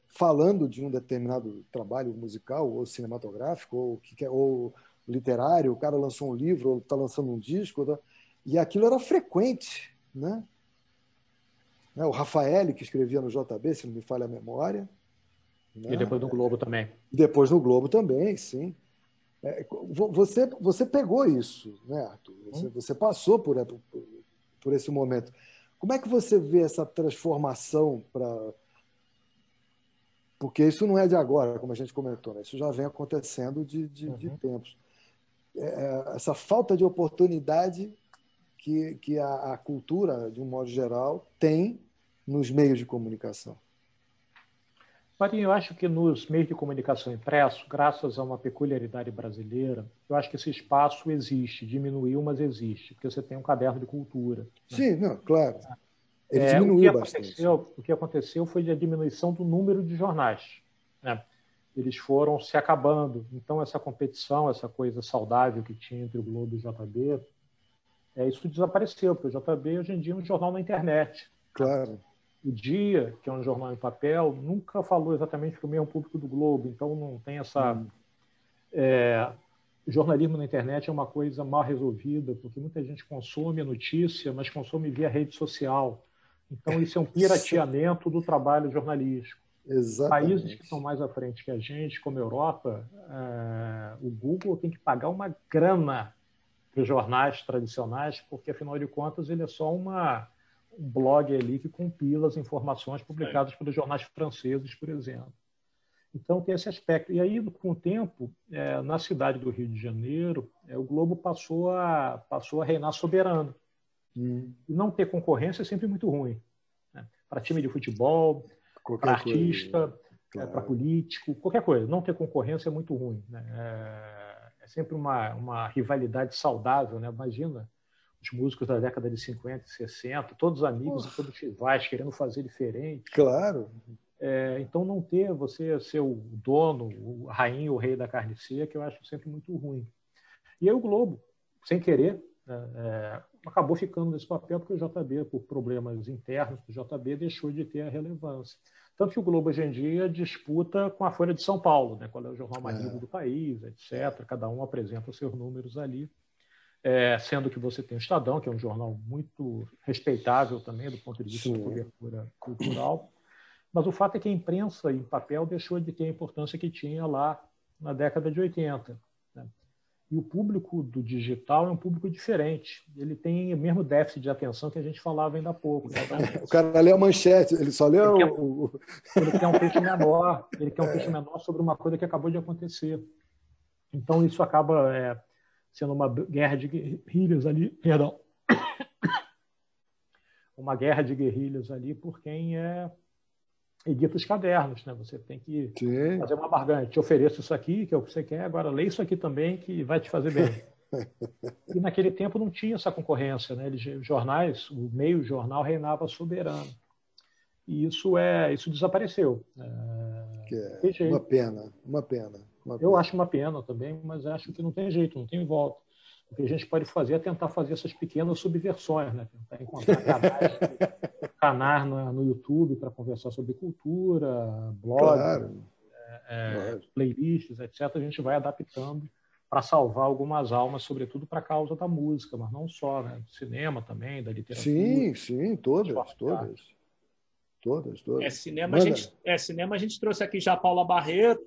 falando de um determinado trabalho musical ou cinematográfico ou, que, ou literário, o cara lançou um livro ou está lançando um disco, tá? e aquilo era frequente. Né? né? O Rafael, que escrevia no JB, se não me falha a memória. Né? E depois no Globo também. Depois no Globo também, sim. É, você, você pegou isso, né, Arthur? Você, hum. você passou por, por, por esse momento. Como é que você vê essa transformação para porque isso não é de agora, como a gente comentou, né? isso já vem acontecendo de, de, uhum. de tempos. É, é, essa falta de oportunidade que, que a, a, cultura, de um modo geral, tem nos meios de comunicação. Marinho, eu acho que nos meios de comunicação impresso, graças a uma peculiaridade brasileira, eu acho que esse espaço existe, diminuiu, mas existe, porque você tem um caderno de cultura. Né? Sim, não, claro. Ele é, diminuiu o bastante. O que aconteceu foi a diminuição do número de jornais. Eles foram se acabando. Então, essa competição, essa coisa saudável que tinha entre o Globo e o JB, é, isso desapareceu, porque o JB hoje em dia é um jornal na internet. Claro. O Dia, que é um jornal em papel, nunca falou exatamente para o mesmo público do Globo, então não tem essa. Hum. É, o jornalismo na internet é uma coisa mal resolvida, porque muita gente consome a notícia, mas consome via rede social. Então, isso é um pirateamento do trabalho jornalístico. Exatamente. Países que estão mais à frente que a gente, como a Europa, é, o Google tem que pagar uma grana para os jornais tradicionais, porque, afinal de contas, ele é só uma, um blog ali que compila as informações publicadas é. pelos jornais franceses, por exemplo. Então, tem esse aspecto. E aí, com o tempo, é, na cidade do Rio de Janeiro, é, o Globo passou a, passou a reinar soberano. Hum. E não ter concorrência é sempre muito ruim. Né? Para time de futebol, para artista, é, claro. para político, qualquer coisa. Não ter concorrência é muito ruim. Né? É, é, sempre uma, uma rivalidade saudável. Né? Imagina os músicos da década de 50 e 60, todos amigos e todos rivais, querendo fazer diferente. Claro. É, então, não ter você ser o dono, o rainha, o rei da carne seca, eu acho sempre muito ruim. E aí o Globo, sem querer, né, é, acabou ficando nesse papel porque o JB, por problemas internos do JB, deixou de ter a relevância. Tanto que o Globo hoje em dia disputa com a Folha de São Paulo, né? qual é o jornal mais lido é. do país, etc. Cada um apresenta seus números ali. É, sendo que você tem o Estadão, que é um jornal muito respeitável também do ponto de vista Sim. de cobertura cultural. Mas o fato é que a imprensa em papel deixou de ter a importância que tinha lá na década de 80. E o público do digital é um público diferente. Ele tem o mesmo déficit de atenção que a gente falava ainda há pouco. Né? o cara lê a manchete, ele só lê ele quer, o. Ele quer um peixe menor, ele quer um peixe menor sobre uma coisa que acabou de acontecer. Então, isso acaba é, sendo uma guerra de guerrilhas ali. Perdão. Uma guerra de guerrilhas ali por quem é edita os cadernos, né? Você tem que Sim. fazer uma barganha. Te ofereço isso aqui, que é o que você quer, agora lê isso aqui também, que vai te fazer bem. e naquele tempo não tinha essa concorrência, né? Eles, jornais, o meio jornal reinava soberano. E isso é, isso desapareceu. É, Que é uma pena, uma pena. Uma eu acho uma pena também, mas acho que não tem jeito, não tem volta. O que a gente pode fazer é tentar fazer essas pequenas subversões, né? tentar encontrar canais, canais no, no YouTube para conversar sobre cultura, blogs, claro. é, claro. playlists, etc. A gente vai adaptando para salvar algumas almas, sobretudo para a causa da música, mas não só, né? do cinema também, da literatura. Sim, sim, todas, todas. Todas, todas. É cinema, a gente, é, cinema a gente trouxe aqui já a Paula Barreto,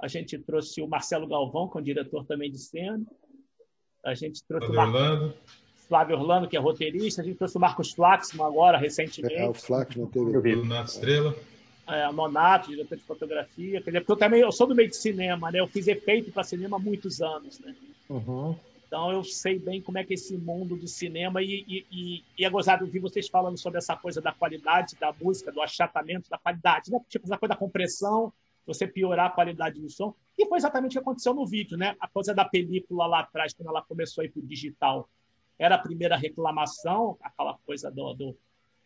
a gente trouxe o Marcelo Galvão, que é um diretor também de cena, a gente trouxe Flávio o Mar... Orlando. Flávio Orlando, que é roteirista, a gente trouxe o Marcos Flaxman agora, recentemente. É, o Flaxman teve. O Renato Estrela é, Nonato, diretor de fotografia. Quer dizer, porque eu também eu sou do meio de cinema, né? Eu fiz efeito para cinema há muitos anos, né? Uhum. Então eu sei bem como é que é esse mundo do cinema e, e, e, e é gozado ouvir vocês falando sobre essa coisa da qualidade da música, do achatamento da qualidade, né? Tipo, essa coisa da compressão, você piorar a qualidade do som. E foi exatamente o que aconteceu no vídeo, né? A coisa da película lá atrás, quando ela começou a ir para o digital, era a primeira reclamação, aquela coisa do, do,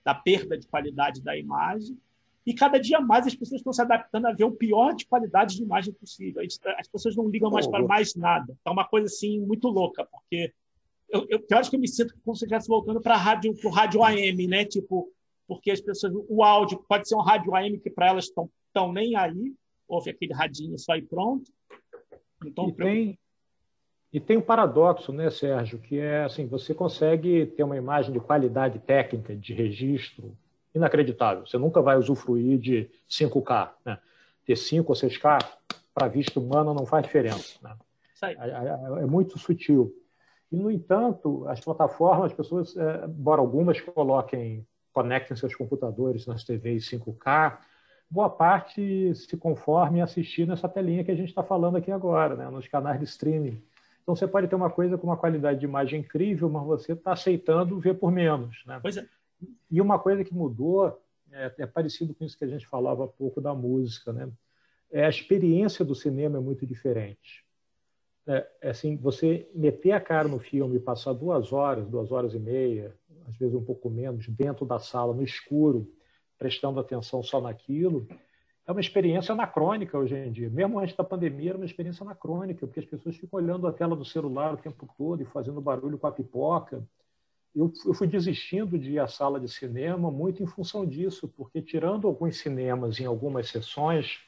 da perda de qualidade da imagem. E cada dia mais as pessoas estão se adaptando a ver o pior de qualidade de imagem possível. Tá, as pessoas não ligam mais oh, para mais nada. É uma coisa assim muito louca, porque eu, eu, eu acho que eu me sinto como se estivesse voltando para rádio, o rádio AM, né? Tipo, porque as pessoas, o áudio pode ser um rádio AM que para elas estão tão nem aí, ouve aquele radinho só e pronto. Então, e tem e tem um paradoxo, né, Sérgio, que é assim, você consegue ter uma imagem de qualidade técnica de registro inacreditável. Você nunca vai usufruir de 5K. Né? Ter 5 ou 6K, para vista humana, não faz diferença. Né? É, é, é, muito sutil. E, no entanto, as plataformas, as pessoas, é, embora algumas coloquem, conectem seus computadores nas TVs 5K, boa parte se conforme em assistir nessa telinha que a gente está falando aqui agora, né? nos canais de streaming. Então, você pode ter uma coisa com uma qualidade de imagem incrível, mas você está aceitando ver por menos. Né? Pois é. E uma coisa que mudou é, é, parecido com isso que a gente falava há pouco da música, né? É, a experiência do cinema é muito diferente. É, é, assim, você meter a cara no filme e passar duas horas, duas horas e meia, às vezes um pouco menos, dentro da sala, no escuro, prestando atenção só naquilo, é uma experiência anacrônica hoje em dia. Mesmo antes da pandemia, era uma experiência anacrônica, porque as pessoas ficam olhando a tela do celular o tempo todo e fazendo barulho com a pipoca eu, eu fui desistindo de ir à sala de cinema muito em função disso, porque tirando alguns cinemas em algumas sessões,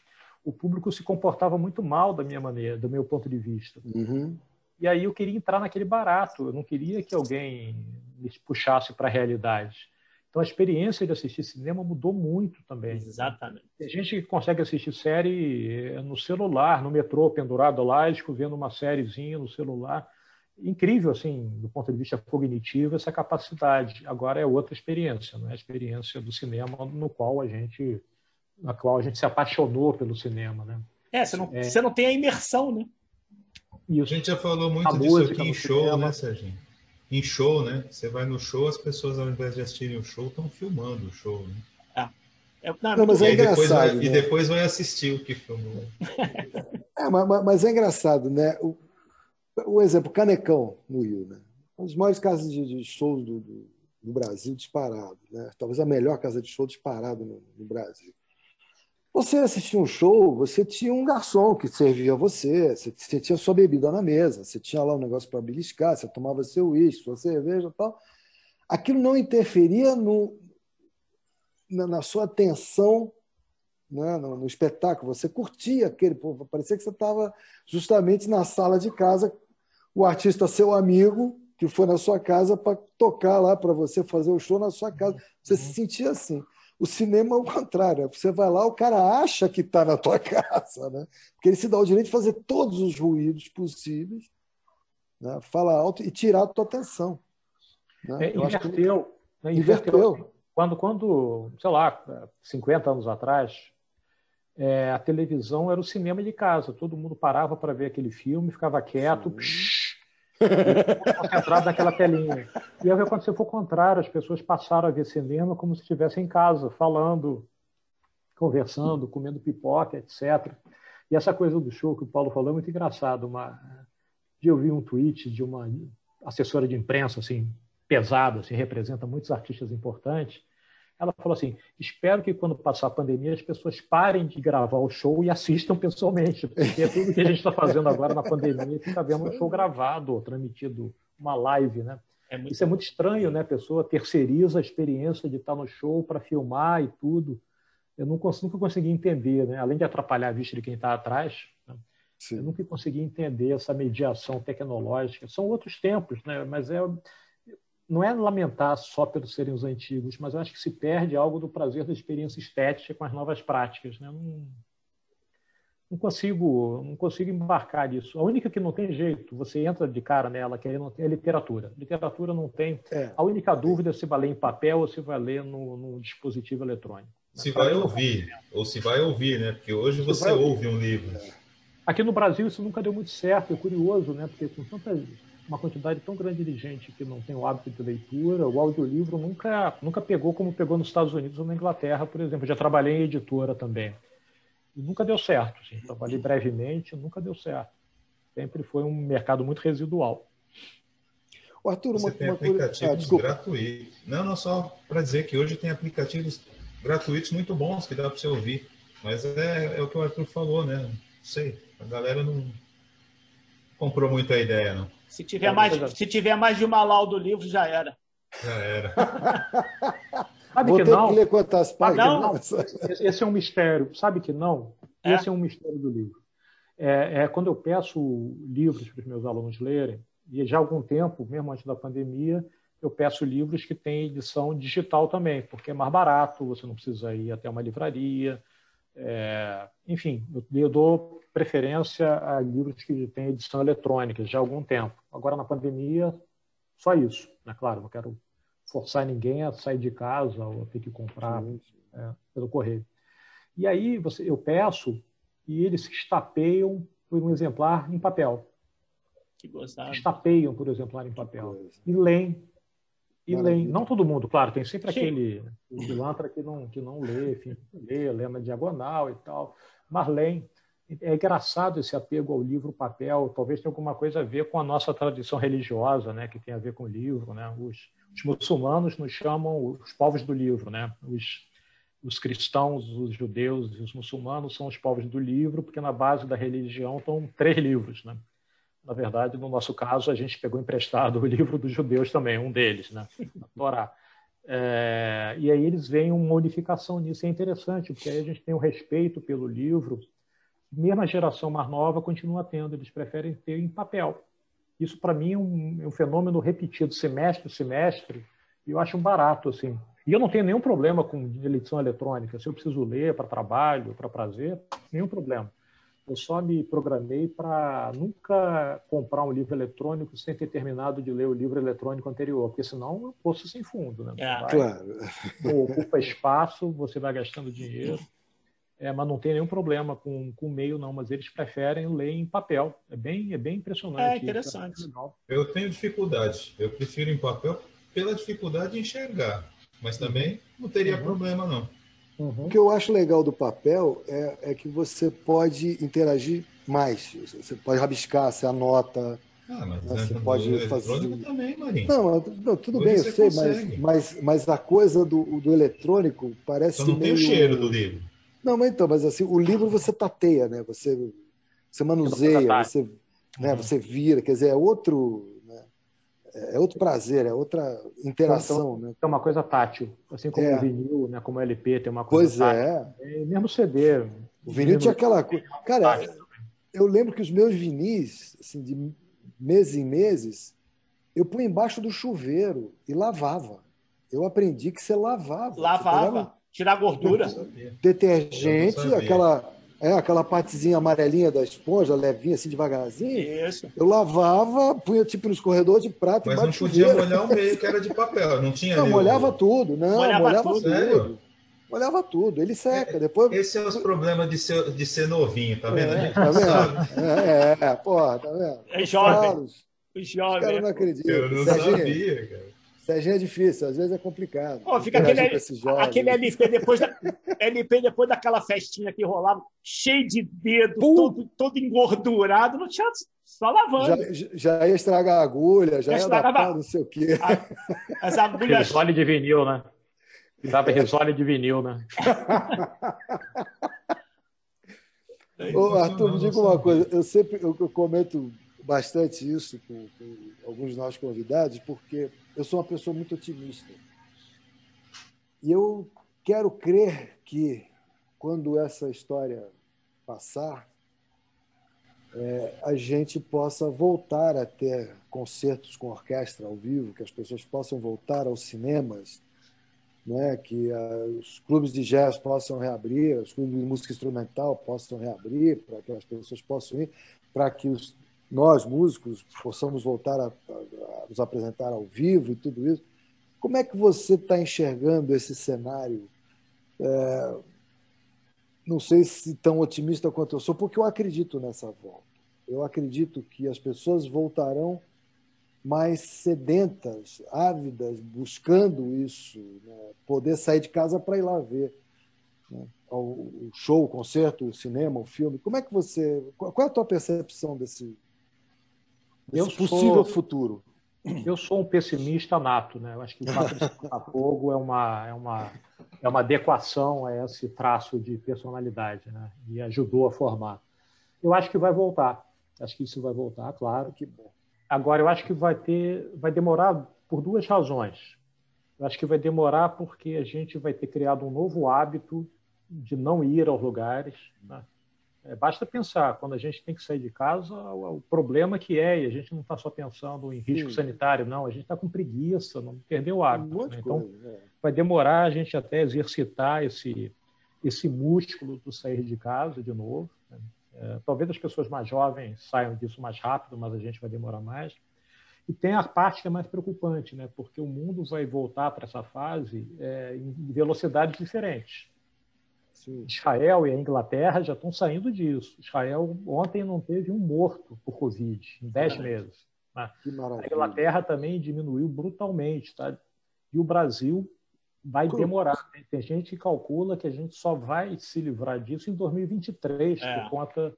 o público se comportava muito mal da minha maneira, do meu ponto de vista. Uhum. E aí eu queria entrar naquele barato, eu não queria que alguém me puxasse para a realidade. Então a experiência de assistir cinema mudou muito também. Exatamente. Tem gente que consegue assistir série eh, no celular, no metrô, pendurado lá, vendo uma sériezinha no celular incrível, assim, do ponto de vista cognitivo, essa capacidade. Agora é outra experiência, não é a experiência do cinema no qual a gente, na qual a gente se apaixonou pelo cinema, né? É, você não, é... Você não tem a imersão, né? Isso. A gente já falou muito a disso aqui em show, cinema. né, Sérgio? Em show, né? Você vai no show, as pessoas, ao invés de assistirem o show, estão filmando o show, né? É, é não, não, mas é e engraçado. Depois vai, né? E depois vai assistir o que filmou. é, mas, mas, é engraçado, né? O, o exemplo, Canecão, no Rio, né? uma das maiores casas de, de shows do, do, do, Brasil disparado, né? talvez a melhor casa de show disparado no, no Brasil. Você assistia um show, você tinha um garçom que servia você, você, tinha sua bebida na mesa, você tinha lá um negócio para beliscar, você tomava seu uísque, sua cerveja e tal. Aquilo não interferia no, na, na sua atenção né, no, no, espetáculo, você curtia aquele, pô, parecia que você estava justamente na sala de casa o artista seu amigo que foi na sua casa para tocar lá para você fazer o show na sua casa. Você se sentia assim. O cinema é o contrário. Né? Você vai lá, o cara acha que está na tua casa, né? Porque ele se dá o direito de fazer todos os ruídos possíveis, né? fala alto e tirar a tua atenção. Né? É, inverteu, que... né? inverteu. inverteu. Quando, quando, sei lá, 50 anos atrás, é, a televisão era o cinema de casa. Todo mundo parava para ver aquele filme, ficava quieto, psh, concentrado naquela telinha. E aí aconteceu foi o contrário, as pessoas passaram a ver cinema como se estivessem em casa, falando, conversando, comendo pipoca, etc. E essa coisa do show que o Paulo falou é muito engraçado. Uma, eu vi um tweet de uma assessora de imprensa assim pesada, assim, representa muitos artistas importantes, Ela falou assim: espero que quando passar a pandemia as pessoas parem de gravar o show e assistam pessoalmente, porque é tudo que a gente está fazendo agora na pandemia, que está vendo um show gravado, transmitido, uma live, né? É muito... Isso é muito estranho, né? A pessoa terceiriza a experiência de estar no show para filmar e tudo. Eu não consigo, nunca consegui entender, né? Além de atrapalhar a vista de quem está atrás, né? eu nunca consegui entender essa mediação tecnológica. São outros tempos, né? Mas é não é lamentar só pelos serem os antigos, mas eu acho que se perde algo do prazer da experiência estética com as novas práticas, né? Não, não consigo, não consigo embarcar nisso. A única que não tem jeito, você entra de cara nela, que não tem, é literatura. Literatura não tem. É. A única dúvida é se vai ler em papel ou se vai ler no, no dispositivo eletrônico. Se vai ouvir, ou se vai ouvir, né? Porque hoje se você ouve um livro. Aqui no Brasil isso nunca deu muito certo, é curioso, né? Porque com tanta uma quantidade tão grande de gente que não tem o hábito de leitura, o audiolivro nunca nunca pegou como pegou nos Estados Unidos ou na Inglaterra, por exemplo. Eu já trabalhei em editora também. E nunca deu certo. Assim. Trabalhei brevemente, nunca deu certo. Sempre foi um mercado muito residual. O Arthur, Você uma, tem uma aplicativos ah, gratuitos. Não, não só para dizer que hoje tem aplicativos gratuitos muito bons que dá para você ouvir. Mas é, é, o que o Arthur falou, né? Não sei, a galera não comprou muito a ideia, não. Se tiver, mais, se tiver mais de uma laudo do livro, já era. Já era. Sabe Vou que ter não? que ler quantas páginas. Não, esse é um mistério. Sabe que não? É? Esse é um mistério do livro. É, é, quando eu peço livros para os meus alunos lerem, e já há algum tempo, mesmo antes da pandemia, eu peço livros que têm edição digital também, porque é mais barato, você não precisa ir até uma livraria. É, enfim, eu, eu, dou preferência a livros que têm edição eletrônica já há algum tempo. Agora, na pandemia, só isso. Né? Claro, não quero forçar ninguém a sair de casa ou ter que comprar é, pelo correio. E aí você, eu peço e eles se estapeiam por um exemplar em papel. Que gostado. Estapeiam por exemplar em papel. E leem. E leem. Não todo mundo, claro, tem sempre Sim. aquele pilantra que não, que não lê, enfim, lê, lê na diagonal e tal, mas leem. É engraçado esse apego ao livro papel, talvez tenha alguma coisa a ver com a nossa tradição religiosa, né, que tem a ver com o livro, né? Os, os muçulmanos nos chamam os povos do livro, né? Os, os cristãos, os judeus e os muçulmanos são os povos do livro, porque na base da religião estão três livros, né? Na verdade, no nosso caso, a gente pegou emprestado o livro dos judeus também, um deles, né? A Torá. É, e aí eles veem uma unificação nisso, é interessante, porque aí a gente tem um respeito pelo livro, mesmo a geração mais nova continua tendo, eles preferem ter em papel. Isso, para mim, é um, é um, fenômeno repetido semestre a semestre, e eu acho um barato. Assim. E eu não tenho nenhum problema com eleição eletrônica. Se eu preciso ler para trabalho, para prazer, nenhum problema. Eu só me programei para nunca comprar um livro eletrônico sem ter terminado de ler o livro eletrônico anterior, porque senão eu poço sem fundo. Né? É, vai, claro. Ocupa espaço, você vai gastando dinheiro é, mas não tem nenhum problema com o meio, não. Mas eles preferem ler em papel. É bem, é bem impressionante. É interessante. Isso, é eu tenho dificuldade. Eu prefiro em papel pela dificuldade de enxergar. Mas também não teria uhum. problema, não. Uhum. O que eu acho legal do papel é, é, que você pode interagir mais. Você pode rabiscar, você anota. Ah, mas né? você pode fazer. também, Marinho. Não, não tudo Hoje bem, eu sei, mas, mas, mas a coisa do, do eletrônico parece. Só não meio... tem o cheiro do livro. Não, mas então, mas assim, o livro você tateia, né? Você, você manuseia, você, né? Uhum. você vira, quer dizer, é outro, né? é outro prazer, é outra interação, então, né? É uma coisa tátil, assim como é. o vinil, né? Como o LP tem uma coisa pois tátil. é. é. Mesmo CD. O, o vinil tinha aquela coisa. Cara, eu lembro que os meus vinis, assim, de meses em meses, eu punha embaixo do chuveiro e lavava. Eu aprendi que você lavava. Lavava tirar gordura. Detergente, aquela, é, aquela partezinha amarelinha da esponja, levinha, assim, devagarzinho. Isso. Eu lavava, punha tipo nos corredores de prato Mas não podia molhar o meio, que era de papel, não tinha. Não, molhava o... tudo, não, molhava, molhava tudo. Sério? Molhava tudo, ele seca. É, depois... Esse é os problemas de ser, de ser novinho, tá vendo? É, tá vendo? É, é, porra, tá vendo? É jovem. Os jovens. Os caras não acreditam. Eu não Serginho, sabia, cara. Serginho é difícil, às vezes é complicado. Oh, fica aquele, aquele LP depois, da, LP depois daquela festinha que rolava, cheio de dedo, todo, todo engordurado, não tinha só lavando. Já, já ia estragar a agulha, já, já ia dar não sei o quê. A, as agulhas. Aquele de vinil, né? Dava risole de vinil, né? Ô, Arthur, me diga uma coisa. Eu sempre eu, eu comento bastante isso com, com alguns dos nossos convidados, porque eu sou uma pessoa muito otimista. E eu quero crer que, quando essa história passar, é, a gente possa voltar a ter concertos com orquestra ao vivo, que as pessoas possam voltar aos cinemas, né, que uh, os clubes de jazz possam reabrir, os clubes de música instrumental possam reabrir, para que as pessoas possam ir, para que os, nós, músicos, possamos voltar a, a, nos apresentar ao vivo e tudo isso. Como é que você está enxergando esse cenário? É, não sei se tão otimista quanto eu sou, porque eu acredito nessa volta. Eu acredito que as pessoas voltarão mais sedentas, ávidas, buscando isso, né? poder sair de casa para ir lá ver né? o show, o concerto, o cinema, o filme. Como é que você. Qual é a tua percepção desse, desse possível futuro? Eu sou um pessimista nato, né? Eu acho que o fato de fogo é uma, é, uma, é uma adequação a esse traço de personalidade, né? E ajudou a formar. Eu acho que vai voltar. Acho que isso vai voltar, claro. Que bom. Agora, eu acho que vai ter, vai demorar por duas razões. Eu acho que vai demorar porque a gente vai ter criado um novo hábito de não ir aos lugares. Né? É, basta pensar, quando a gente tem que sair de casa, o, o problema que é, e a gente não está só pensando em risco Sim. sanitário, não, a gente está com preguiça, não perdeu o hábito. Um né? Então, coisa, é. vai demorar a gente até exercitar esse, esse músculo do sair de casa de novo. Né? É, talvez as pessoas mais jovens saiam disso mais rápido, mas a gente vai demorar mais. E tem a parte que é mais preocupante, né? porque o mundo vai voltar para essa fase é, em velocidades diferentes. Sim. Israel e a Inglaterra já estão saindo disso. Israel ontem não teve um morto por Covid em 10 meses. Né? A Inglaterra também diminuiu brutalmente. Tá? E o Brasil vai demorar. Tem gente que calcula que a gente só vai se livrar disso em 2023, é. por conta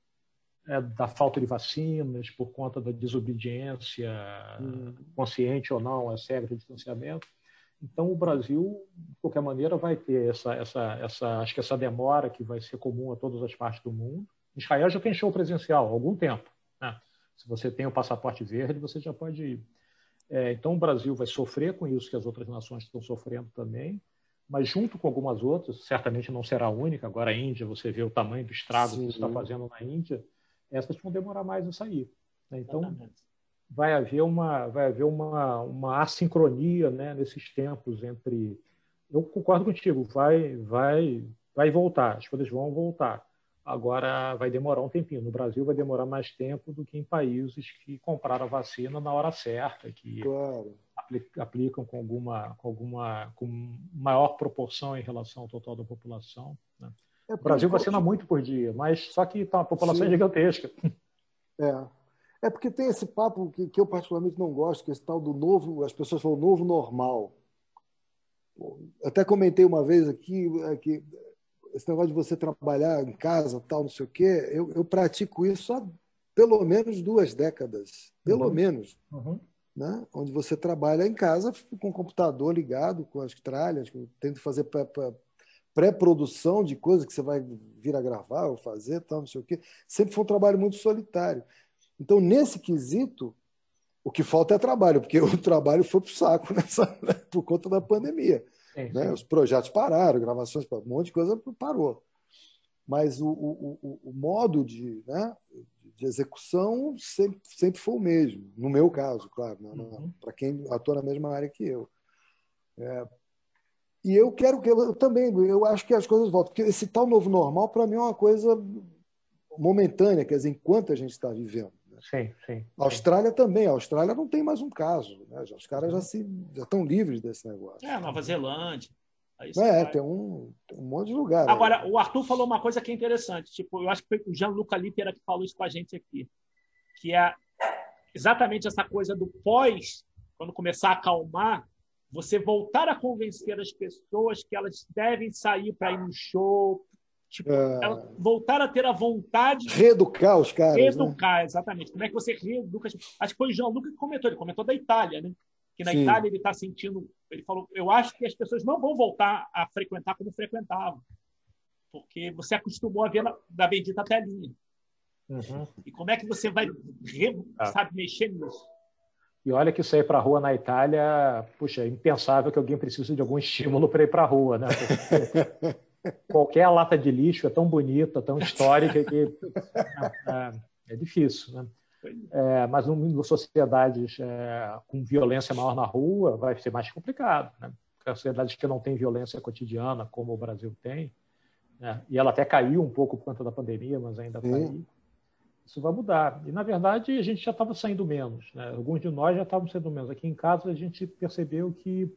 é, da falta de vacinas, por conta da desobediência, hum. consciente ou não, a regra de distanciamento. Então, o Brasil, de qualquer maneira, vai ter essa, essa, essa, acho que essa demora que vai ser comum a todas as partes do mundo. Israel já tem show presencial há algum tempo. Né? Se você tem o passaporte verde, você já pode ir. É, então, o Brasil vai sofrer com isso que as outras nações estão sofrendo também, mas junto com algumas outras, certamente não será a única. Agora, a Índia, você vê o tamanho do estrago Sim. que está fazendo na Índia, essas vão demorar mais a sair. Né? Então, vai haver uma, vai haver uma, uma assincronia né, nesses tempos entre. Eu concordo contigo, vai, vai, vai voltar, as coisas vão voltar Agora vai demorar um tempinho. No Brasil vai demorar mais tempo do que em países que compraram a vacina na hora certa, que claro. aplicam com alguma, com alguma, com maior proporção em relação ao total da população. Né? É o Brasil vacina muito por dia, mas só que tá, a população Sim. é gigantesca. É. É porque tem esse papo que, que eu particularmente não gosto, que é esse tal do novo, as pessoas falam novo normal. Até comentei uma vez aqui é, que esse negócio de você trabalhar em casa, tal, não sei o quê, eu, eu pratico isso há pelo menos duas décadas, pelo uhum. menos. Uhum. Né? Onde você trabalha em casa com o computador ligado, com as tralhas, tendo fazer pré-produção de coisas que você vai vir a gravar ou fazer, tal, não sei o quê. Sempre foi um trabalho muito solitário. Então, nesse quesito, o que falta é trabalho, porque o trabalho foi para o saco nessa, né? por conta da pandemia. Sim, né? Os projetos pararam, gravações, um monte de coisa parou. Mas o, o, o modo de, né, de execução sempre, sempre foi o mesmo, no meu caso, claro, né? uhum. para quem atua na mesma área que eu. É, e eu quero que eu, também, eu acho que as coisas voltam, porque esse tal novo normal, para mim, é uma coisa momentânea, quer dizer, enquanto a gente está vivendo. Sim, sim. A Austrália também. A Austrália não tem mais um caso. Né? Os caras já, se, já estão livres desse negócio. É, Nova Zelândia. É, tem um, tem um monte de lugar. Agora, aí. o Arthur falou uma coisa que é interessante. Tipo, eu acho que foi o Jean-Luc Lippera que falou isso com a gente aqui. Que é exatamente essa coisa do pós, quando começar a acalmar, você voltar a convencer as pessoas que elas devem sair para ir no show, Tipo, é... ela voltar a ter a vontade. Reeducar os caras. Reeducar, né? exatamente. Como é que você reeduca? Acho que foi o João Lucas que comentou, ele comentou da Itália, né? que na Sim. Itália ele está sentindo. Ele falou: eu acho que as pessoas não vão voltar a frequentar como frequentavam, porque você acostumou a ver na, da bendita telinha. Uhum. E como é que você vai, ah. sabe, mexer nisso? E olha que sair para a rua na Itália, puxa, é impensável que alguém precise de algum estímulo para ir para a rua, né? qualquer lata de lixo é tão bonita, tão histórica que é, é, é difícil, né? É, mas em sociedades é, com violência maior na rua vai ser mais complicado, né? Sociedades que não têm violência cotidiana, como o Brasil tem, né? e ela até caiu um pouco por conta da pandemia, mas ainda está aí. Isso vai mudar. E, na verdade, a gente já estava saindo menos. Né? Alguns de nós já estavam saindo menos. Aqui em casa, a gente percebeu que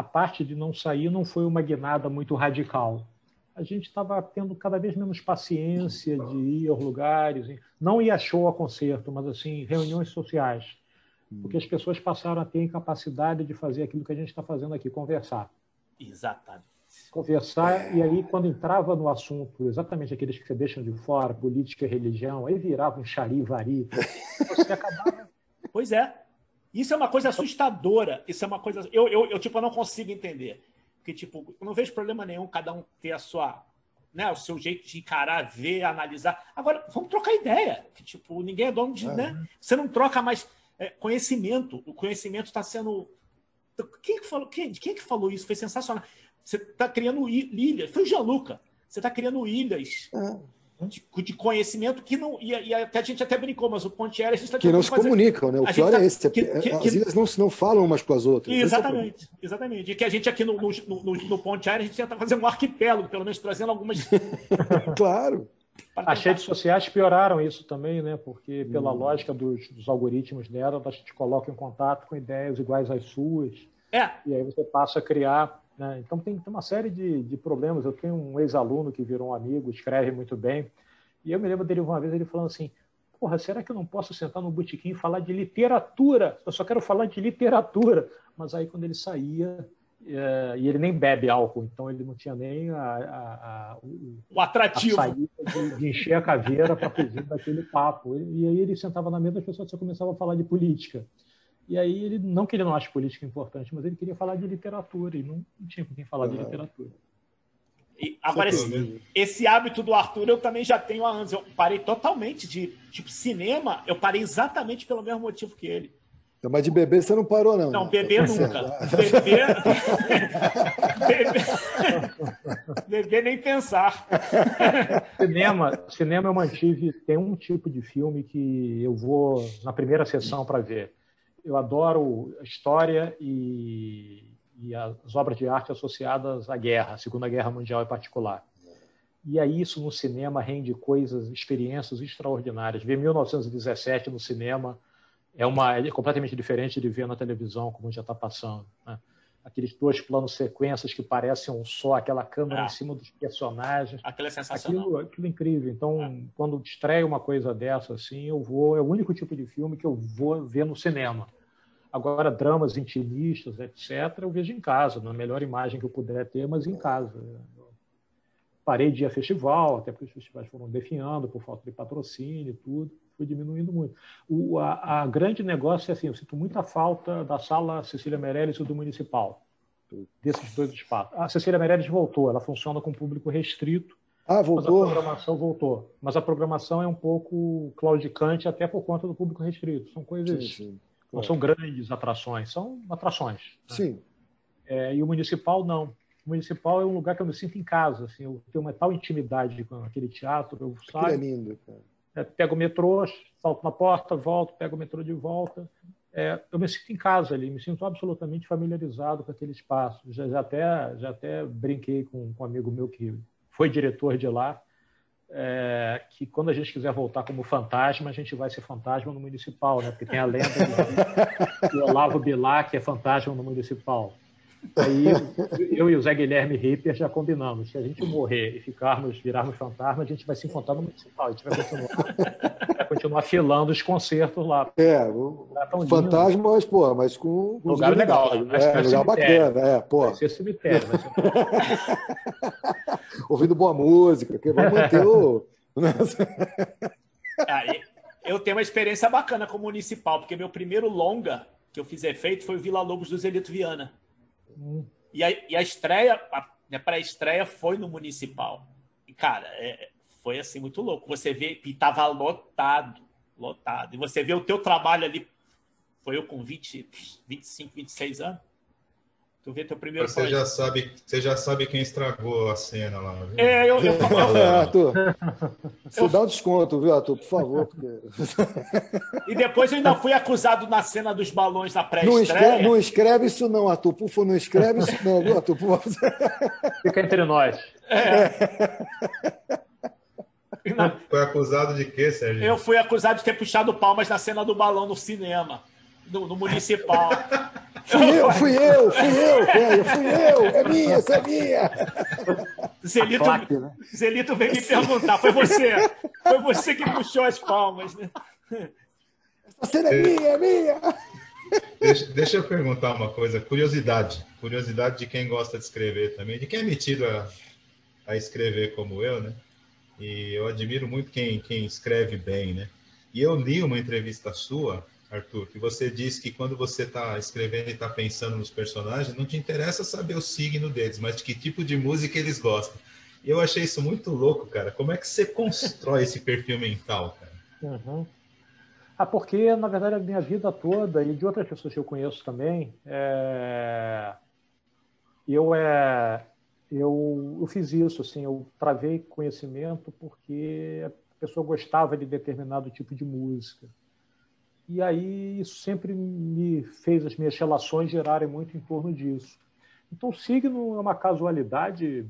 a parte de não sair não foi uma guinada muito radical. A gente estava tendo cada vez menos paciência de ir aos lugares, não ir a show a concerto, mas assim reuniões sociais, porque as pessoas passaram a ter incapacidade de fazer aquilo que a gente está fazendo aqui, conversar. Exatamente. Conversar, e aí, quando entrava no assunto, exatamente aqueles que você deixam de fora, política e religião, aí virava um charivari. Você acabava. Pois é. Isso é uma coisa assustadora. Isso é uma coisa. Eu, eu, eu tipo, eu não consigo entender. Porque, tipo, eu não vejo problema nenhum cada um ter a sua. Né, o seu jeito de encarar, ver, analisar. Agora, vamos trocar ideia. Que, tipo, ninguém é dono de. É. Né? Você não troca mais é, conhecimento. O conhecimento está sendo. Quem que falou? Quem, quem que falou isso? Foi sensacional. Você está criando ilhas. Foi o Gianluca. Você está criando ilhas. É de, de, conhecimento que não. E, e até a gente até brincou, mas o Ponte Aéreo a gente está Que não se fazer... comunicam, né? O pior tá, é esse. É que, que, as ilhas não, não falam umas com as outras. É exatamente, é exatamente. E que a gente aqui no, no, no, no Ponte Aéreo a gente tenta fazer um arquipélago, pelo menos trazendo algumas. claro. As redes sociais pioraram isso também, né? Porque, pela hum. lógica dos, dos algoritmos dela, a gente coloca em contato com ideias iguais às suas. É. E aí você passa a criar né? Então, tem, tem, uma série de, de problemas. Eu tenho um ex-aluno que virou um amigo, escreve muito bem, e eu me lembro dele uma vez ele falando assim: Porra, será que eu não posso sentar no botequim e falar de literatura? Eu só quero falar de literatura. Mas aí, quando ele saía, é, e ele nem bebe álcool, então ele não tinha nem a, a, a, o, o, atrativo de, de, encher a caveira para fugir daquele papo. E, e aí ele sentava na mesa e as pessoas só começavam a falar de política. E aí ele não que ele não acha política importante, mas ele queria falar de literatura e não, tinha com quem falar uhum. de literatura. E agora, esse, esse, hábito do Arthur eu também já tenho há anos. Eu parei totalmente de tipo cinema, eu parei exatamente pelo mesmo motivo que ele. Então, mas de beber você não parou, não. Não, né? beber tá nunca. Beber... beber... beber nem pensar. Cinema, cinema eu mantive. Tem um tipo de filme que eu vou na primeira sessão para ver eu adoro história e, e, as obras de arte associadas à guerra, à Segunda Guerra Mundial em particular. E aí isso no cinema rende coisas, experiências extraordinárias. Ver 1917 no cinema é uma é completamente diferente de ver na televisão, como já está passando. Né? Aqueles dois planos sequências que parecem um só, aquela câmera é. em cima dos personagens. Aquilo é sensacional. Aquilo, aquilo é incrível. Então, é. quando estreia uma coisa dessa, assim, eu vou. É o único tipo de filme que eu vou ver no cinema. Agora, dramas intimistas, etc., eu vejo em casa, na melhor imagem que eu puder ter, mas em casa. Parei de ir a festival, até porque os festivais foram definhando por falta de patrocínio e tudo, foi diminuindo muito. O a, a, grande negócio é assim, eu sinto muita falta da sala Cecília Meirelles e do Municipal, desses dois espaços. A Cecília Meirelles voltou, ela funciona com público restrito, ah, voltou. Mas a programação voltou. Mas a programação é um pouco claudicante até por conta do público restrito. São coisas sim, sim. Não são grandes atrações, são atrações. Né? Sim. É, e o municipal não. O municipal é um lugar que eu me sinto em casa. Assim, eu tenho uma tal intimidade com aquele teatro. Eu saio, é lindo, cara. É, pego o metrô, salto na porta, volto, pego o metrô de volta. É, eu me sinto em casa ali, me sinto absolutamente familiarizado com aquele espaço. Já, já até, já até brinquei com, com um amigo meu que foi diretor de lá é, que quando a gente quiser voltar como fantasma, a gente vai ser fantasma no municipal, né? Porque tem a lenda do, Olavo Bilac que é fantasma no municipal. Aí eu e o Zé Guilherme Ripper já combinamos. Se a gente morrer e ficarmos, virarmos fantasma, a gente vai se encontrar no municipal. A gente vai continuar, vai continuar filando os concertos lá. É, o fantasma, mas, pô, mas com. Lugar legal. Né? É, lugar bacana, é, pô. Vai ser cemitério. Vai ser... Ouvindo boa música, que vamos manter o. eu tenho uma experiência bacana com o municipal, porque meu primeiro longa que eu fiz efeito foi o Vila Lobos do Zelito Viana. Hum. E, a, e a estreia, a, a pré-estreia foi no Municipal. E, cara, é, foi assim muito louco. Você vê, e tava lotado, lotado. E você vê o teu trabalho ali, foi eu com 20, 25, 26 anos. Tu vê teu primeiro você já sabe Você já sabe quem estragou a cena lá. Viu? É, eu. eu, eu, é, Arthur. Você dá um desconto, viu, Arthur? Por favor. Porque... E depois eu ainda fui acusado na cena dos balões da pré-estreia. Não escreve, não escreve isso, não, Arthur. Por favor, não escreve isso, não, viu, Arthur? Por favor. Fica entre nós. É. Foi acusado de quê, Sérgio? Eu fui acusado de ter puxado palmas na cena do balão no cinema, no, no municipal. Fui eu, fui eu, fui eu, velho, fui eu, é minha, essa é minha. Zelito, né? Zelito veio me perguntar, foi você, foi você que puxou as palmas, né? Essa cena é minha, é minha. Deixa, deixa, eu perguntar uma coisa, curiosidade, curiosidade de quem gosta de escrever também, de quem é metido a, a escrever como eu, né? E eu admiro muito quem, quem escreve bem, né? E eu li uma entrevista sua Arthur, que você disse que quando você está escrevendo e está pensando nos personagens, não te interessa saber o signo deles, mas de que tipo de música eles gostam. Eu achei isso muito louco, cara. Como é que você constrói esse perfil mental, cara? Uhum. Ah, porque, na verdade, a minha vida toda, e de outras pessoas que eu conheço também, é... eu, é... eu, eu fiz isso, assim, eu travei conhecimento porque a pessoa gostava de determinado tipo de música. E aí isso sempre me fez as minhas relações gerarem muito em torno disso. Então, o signo é uma casualidade.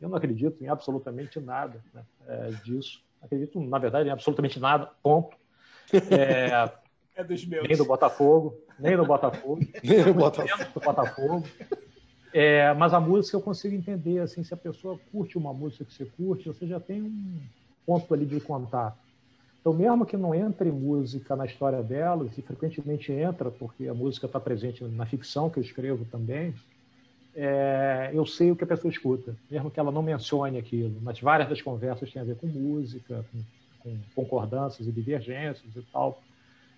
Eu não acredito em absolutamente nada né, é, disso. Acredito, na verdade, em absolutamente nada. Ponto. É, é dos meus. Nem do Botafogo, nem do Botafogo. nem do Botafogo. do Botafogo. É, mas a música eu consigo entender. Assim, se a pessoa curte uma música que você curte, você já tem um ponto ali de contato. Então, mesmo que não entre música na história delas, e frequentemente entra, porque a música está presente na ficção que eu escrevo também, é, eu sei o que a pessoa escuta, mesmo que ela não mencione aquilo. Mas várias das conversas têm a ver com música, com, com concordâncias e divergências e tal.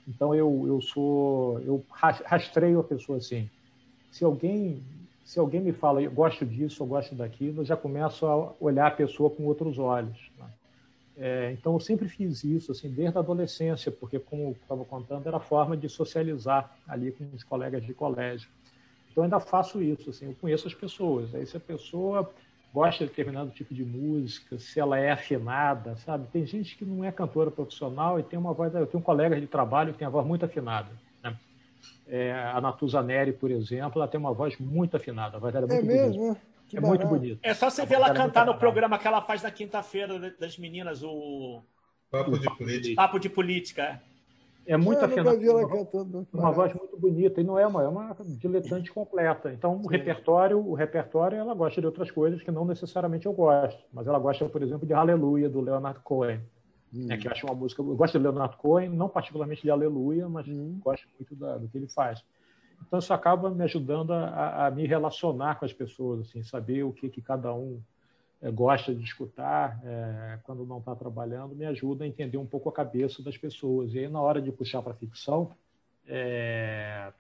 Então, eu, eu sou. Eu rastreio a pessoa assim. Se alguém se alguém me fala, eu gosto disso, eu gosto daquilo, eu já começo a olhar a pessoa com outros olhos. Né? É, então eu sempre fiz isso, assim, desde a adolescência, porque como estava contando, era a forma de socializar ali com os colegas de colégio. Então ainda faço isso, assim, eu conheço as pessoas. Aí se a pessoa gosta de determinado tipo de música, se ela é afinada, sabe? Tem gente que não é cantora profissional e tem uma voz. Eu tenho um colega de trabalho que tem a voz muito afinada. Né? É, a Natuza Neri, por exemplo, ela tem uma voz muito afinada. A voz dela é, é muito é mesmo? Bonita. Que é muito bonito. É só você ver ela cantar no programa que ela faz na quinta-feira das meninas, o. Papo de política. Papo de política. É, é muito afinada. Uma, uma voz muito bonita. E não é uma, é uma diletante completa. Então, o repertório, o repertório, ela gosta de outras coisas que não necessariamente eu gosto. Mas ela gosta, por exemplo, de Aleluia, do Leonard Cohen. Hum. É, que eu acho uma música. Eu gosto de Leonard Cohen, não particularmente de Aleluia, mas hum. gosto muito da, do que ele faz. Então, isso acaba me ajudando a, a me relacionar com as pessoas, assim, saber o que, que cada um é, gosta de escutar é, quando não está trabalhando, me ajuda a entender um pouco a cabeça das pessoas. E aí, na hora de puxar para a ficção, é,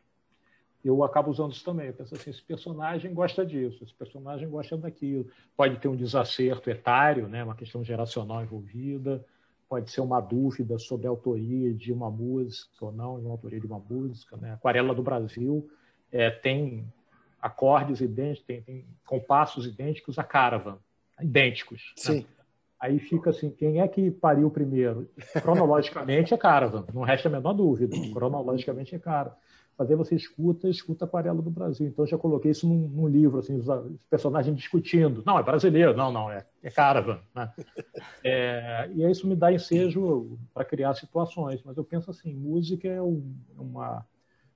eu acabo usando isso também. Eu penso assim, esse personagem gosta disso, esse personagem gosta daquilo. Pode ter um desacerto etário, né, uma questão geracional envolvida, pode ser uma dúvida sobre a autoria de uma música ou não, uma autoria de uma música. Né? Aquarela do Brasil é, tem acordes idênticos, tem, tem, compassos idênticos a Caravan, idênticos. Né? Sim. Né? Aí fica assim, quem é que pariu primeiro? Cronologicamente é Caravan, não resta a menor dúvida. Cronologicamente é Caravan fazer você escuta, escuta Aquarela do Brasil. Então, eu já coloquei isso num, num livro, assim, os, os, personagens discutindo. Não, é brasileiro. Não, não, é, é Caravan. Né? É, e isso me dá ensejo para criar situações. Mas eu penso assim, música é um, uma...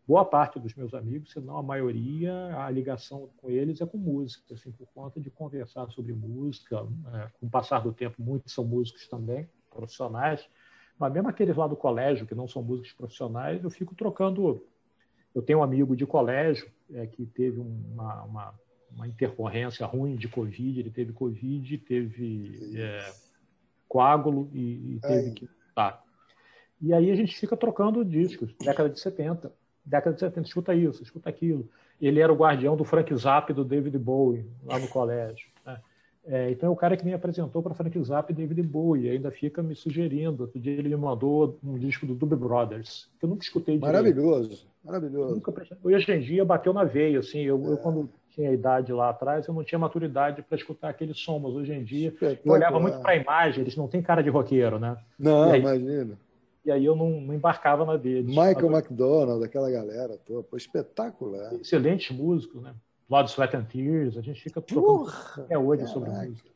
Boa parte dos meus amigos, se não a maioria, a ligação com eles é com música, assim, por conta de conversar sobre música. É, com o passar do tempo, muitos são músicos também, profissionais. Mas mesmo aqueles lá do colégio, que não são músicos profissionais, eu fico trocando eu tenho um amigo de colégio é, que teve uma, uma, uma, intercorrência ruim de Covid, ele teve Covid, teve é, coágulo e, e teve Ai. que tá. E aí a gente fica trocando discos, década de 70. década de 70, escuta isso, escuta aquilo. Ele era o guardião do Frank Zappa e do David Bowie lá no colégio. Né? É, então é o cara que me apresentou para Frank Zappa e David Bowie, ainda fica me sugerindo. Outro dia ele me mandou um disco do Doobie Brothers, que eu nunca escutei. Maravilhoso, maravilhoso. Nunca, hoje em dia bateu na veia, assim, eu, é. eu quando tinha idade lá atrás, eu não tinha maturidade para escutar aquele som, mas hoje em dia eu olhava muito para a imagem, eles não têm cara de roqueiro, né? Não, aí, imagina. E aí eu não, não embarcava na deles. Michael McDonald, aquela galera toda, pô, espetacular. Excelentes músicos, né? Blood, Sweat and Tears, a gente fica trocando até hoje caraca. sobre música.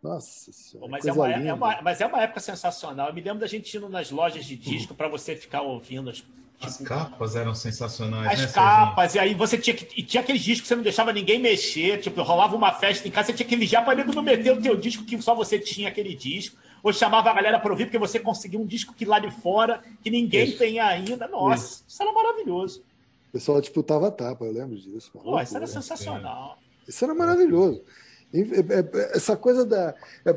Nossa senhora. mas, é uma, é uma, mas é uma época sensacional. Eu me lembro da gente indo nas lojas de disco para você ficar ouvindo as as capas eram sensacionais, As né, capas, Serginho? e aí você tinha que. E tinha aqueles discos que você não deixava ninguém mexer, tipo, rolava uma festa em casa, você tinha que vigiar para não meter o teu disco que só você tinha aquele disco, ou chamava a galera para ouvir, porque você conseguia um disco que lá de fora, que ninguém isso. tem ainda. Nossa, isso. isso. era maravilhoso. O pessoal disputava a tapa, eu lembro disso. Pô, isso era sensacional. Isso era maravilhoso. É, é, essa coisa da. É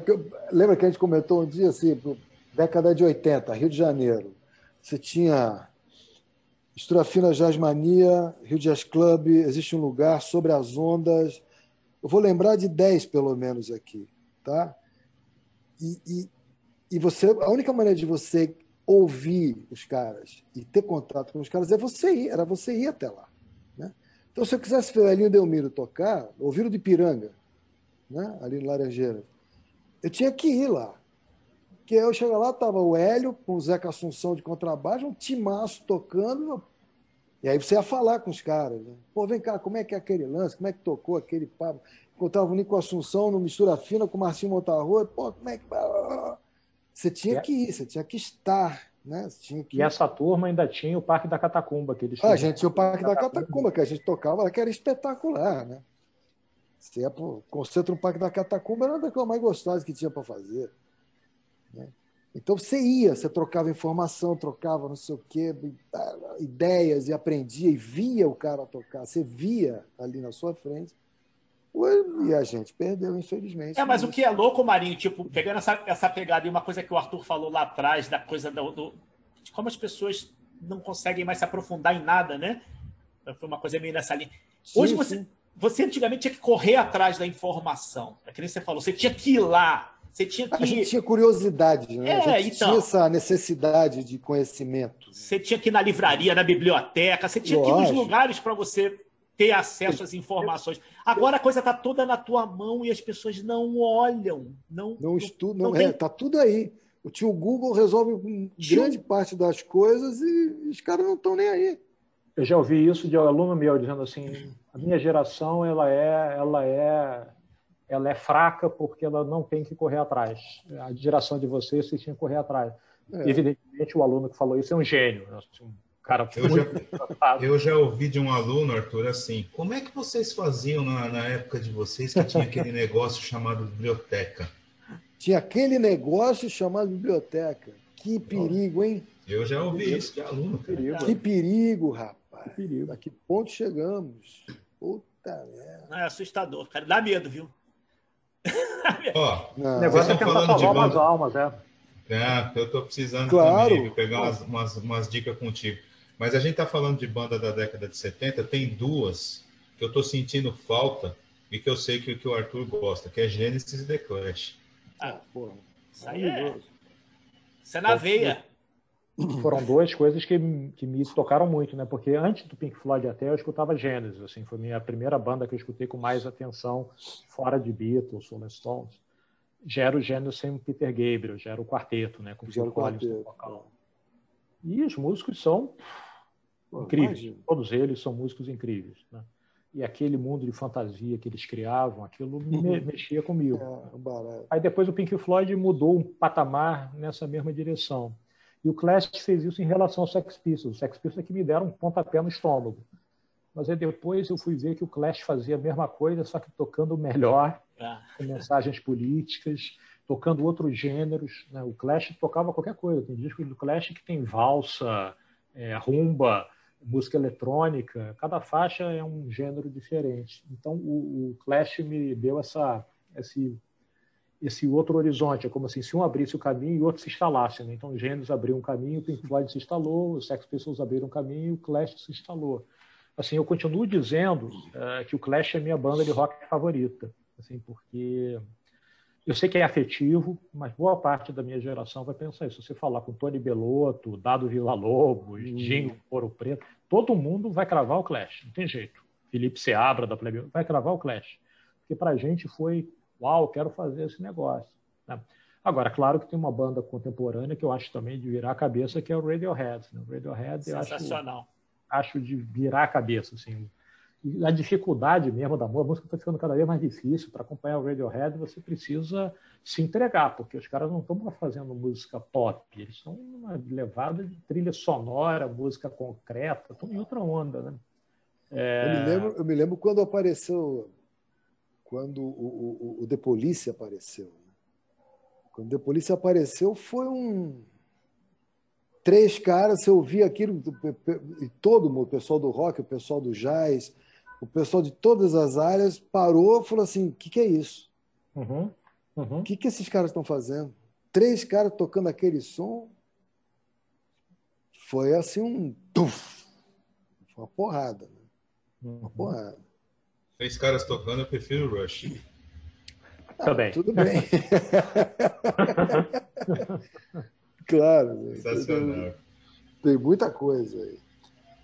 lembra que a gente comentou um dia assim, década de 80, Rio de Janeiro. Você tinha Estrofina Jazz Mania, Rio Jazz Club, existe um lugar sobre as ondas. Eu vou lembrar de 10 pelo menos aqui, tá? E, e, e você, a única maneira de você ouvir os caras e ter contato com os caras é você ir, era você ir até lá, né? Então, se eu quisesse ver o Elinho Delmiro tocar, ouvir o de Piranga, né? ali no Laranjeira, eu tinha que ir lá. Porque eu chego lá, tava o Hélio com o Zeca Assunção de contrabaixo, um timaço tocando. E aí você ia falar com os caras. Né? Pô, vem cá, como é que é aquele lance? Como é que tocou aquele papo? Encontrava o Nico Assunção no Mistura Fina com o Marcinho Montarro. Pô, como é que. Você tinha que ir, você tinha que estar. Né? Tinha que... E essa turma ainda tinha o Parque da Catacumba. Que eles ah, a gente tinha o Parque da Catacumba, que a gente tocava, que era espetacular. Né? Você ia pro no Parque da Catacumba, era uma das coisas mais gostosas que tinha para fazer. Né? Então você ia, você trocava informação, trocava não sei o quê, ideias e aprendia e via o cara tocar. Você via ali na sua frente. E a gente perdeu, infelizmente. É, mas o que é louco, Marinho, tipo, pegando essa, essa pegada e uma coisa que o Arthur falou lá atrás, da coisa do, do, de como as pessoas não conseguem mais se aprofundar em nada, né? Foi uma coisa meio nessa linha. Hoje sim, você, sim. você antigamente tinha que correr atrás da informação. É que nem você falou, você tinha que ir lá você tinha que... A gente tinha curiosidade, né? É, a gente então, tinha essa necessidade de conhecimento. Você tinha que ir na livraria, na biblioteca, você tinha Lógico. que ir nos lugares para você ter acesso às informações. Agora a coisa está toda na tua mão e as pessoas não olham. Não, não estudam. Não, não é, tá tudo aí. O tio Google resolve tio... grande parte das coisas e os caras não estão nem aí. Eu já ouvi isso de um aluno meu dizendo assim: a minha geração ela é, ela é ela é fraca porque ela não tem que correr atrás. A geração de vocês, vocês tinham que correr atrás. É. Evidentemente, o aluno que falou isso é um gênio. Né? Assim, um cara eu, já, eu já ouvi de um aluno, Arthur, assim, como é que vocês faziam na, na época de vocês que tinha aquele negócio chamado biblioteca? Tinha aquele negócio chamado biblioteca. Que perigo, hein? Eu já ouvi isso de aluno. Cara. Que perigo, rapaz. Que perigo. A que ponto chegamos? Puta merda. É assustador, cara. Dá medo, viu? Ó, o negócio é tentar salvar umas almas, é. É, eu tô precisando claro. também pegar umas, umas, umas, dicas contigo. Mas a gente tá falando de banda da década de 70, tem duas que eu tô sentindo falta e que eu sei que, que o Arthur gosta, que é Genesis e The Clash. Ah, porra. Isso aí é... Isso é na veia foram duas coisas que, que me tocaram muito, né? Porque antes do Pink Floyd até eu escutava Genesis, assim, foi minha primeira banda que eu escutei com mais atenção fora de Beatles, Rolling Stones. Já era o Genesis sem o Peter Gabriel, já era o quarteto, né? Com o Phil Collins no vocal. É. E os músicos são Pô, incríveis, imagina. todos eles são músicos incríveis, né? E aquele mundo de fantasia que eles criavam, aquilo me mexia comigo. É, Aí depois o Pink Floyd mudou um patamar nessa mesma direção e o Clash fez isso em relação ao Sex Pistols. O Sex Pistols é que me deram um pontapé no estômago. Mas aí depois eu fui ver que o Clash fazia a mesma coisa, só que tocando melhor, ah. com mensagens políticas, tocando outros gêneros. Né? O Clash tocava qualquer coisa. Tem disco do Clash que tem valsa, é, rumba, música eletrônica. Cada faixa é um gênero diferente. Então o, o Clash me deu essa, esse esse outro horizonte. É como assim, se um abrisse o caminho e o outro se instalasse. Né? Então, Gênesis abriu um caminho, o Pink Floyd se instalou, os Sex Pistols abriram um caminho o Clash se instalou. Assim, eu continuo dizendo uh, que o Clash é minha banda de rock favorita, assim, porque eu sei que é afetivo, mas boa parte da minha geração vai pensar isso. Se você falar com Tony Belotto, Dado Villa-Lobos, hum. Dinho Ouro Preto, todo mundo vai cravar o Clash, não tem jeito. Felipe Seabra da Plebe vai cravar o Clash. Porque para a gente foi uau, quero fazer esse negócio. Né? Agora, claro que tem uma banda contemporânea que eu acho também de virar a cabeça, que é o Radiohead. Né? O Radiohead Sensacional. Acho, acho de virar a cabeça. Assim. E a dificuldade mesmo da música, a música está ficando cada vez mais difícil. Para acompanhar o Radiohead, você precisa se entregar, porque os caras não estão fazendo música pop, eles estão numa levada de trilha sonora, música concreta, estão em outra onda. Né? É... Eu, me lembro, eu me lembro quando apareceu quando o, o, o The Police apareceu. Né? Quando o The Police apareceu, foi um. Três caras, você ouvia aquilo, e todo mundo, o pessoal do rock, o pessoal do jazz, o pessoal de todas as áreas parou e falou assim: o que, que é isso? O uhum, uhum. que, que esses caras estão fazendo? Três caras tocando aquele som. Foi assim um. Tuf, foi uma porrada. Né? Uma uhum. porrada. Três caras tocando, eu prefiro o Rush. Também. tudo bem. claro. Sensacional. Tem muita coisa aí.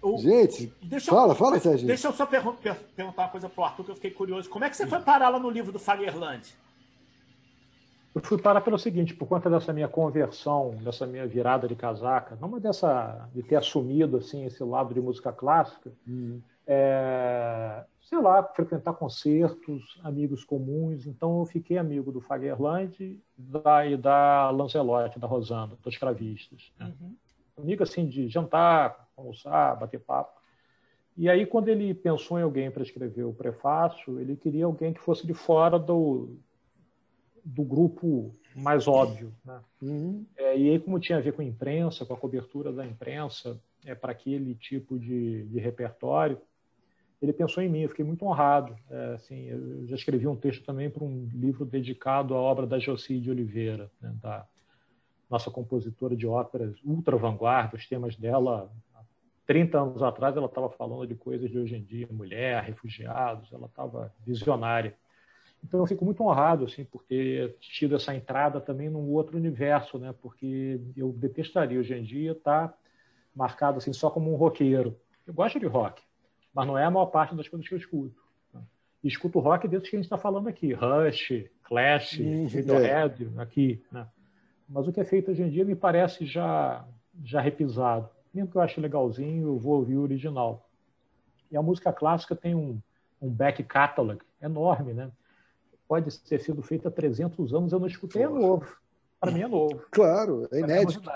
O... Gente, deixa fala, eu, fala, Sérgio. Deixa eu só perguntar uma coisa para o Arthur, que eu fiquei curioso. Como é que você foi parar lá no livro do Fagerland? Eu fui parar pelo seguinte, por conta dessa minha conversão, dessa minha virada de casaca, não dessa de ter assumido assim esse lado de música clássica, uhum. é, sei lá, frequentar concertos, amigos comuns. Então, eu fiquei amigo do Fagerland da, e da Lancelotti, da Rosana, dos cravistas. Né? Uhum. Amigo, assim, de jantar, almoçar, bater papo. E aí, quando ele pensou em alguém para escrever o prefácio, ele queria alguém que fosse de fora do, do grupo mais óbvio. Né? Uhum. É, e aí, como tinha a ver com a imprensa, com a cobertura da imprensa, é, para aquele tipo de, de repertório, ele pensou em mim, eu fiquei muito honrado. É, assim, eu já escrevi um texto também para um livro dedicado à obra da Joci de Oliveira, né, da nossa compositora de óperas ultra vanguarda, os temas dela, 30 anos atrás, ela estava falando de coisas de hoje em dia, mulher, refugiados, ela estava visionária. Então eu fico muito honrado assim por ter tido essa entrada também num outro universo, né? Porque eu detestaria hoje em dia estar tá marcado assim só como um roqueiro. Eu gosto de rock, mas não é a maior parte das coisas que eu escuto. Né? E escuto rock desses que a gente está falando aqui, Rush, Clash, uhum. Radiohead, é. aqui. Né? Mas o que é feito hoje em dia me parece já, já repisado. Mesmo que eu ache legalzinho, eu vou ouvir o original. E a música clássica tem um, um back catalog enorme, né? Pode ter sido feita há 300 anos, eu não escutei, é novo. Para mim é novo. Claro, é inédito.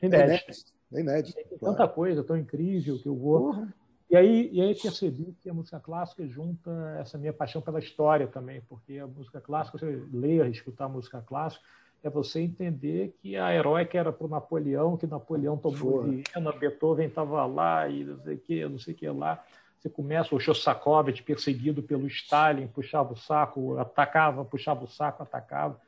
É inédito. É inédito. Tem claro. tanta coisa tão incrível que eu vou. E aí, e aí percebi que a música clássica junta essa minha paixão pela história também, porque a música clássica, você ler, escutar a música clássica, é você entender que a heróica era para o Napoleão, que Napoleão tomou Viena, Beethoven estava lá e não sei o que, não sei o que lá. Você começa o Shostakovich perseguido pelo Stalin, puxava o saco, atacava, puxava o saco, atacava.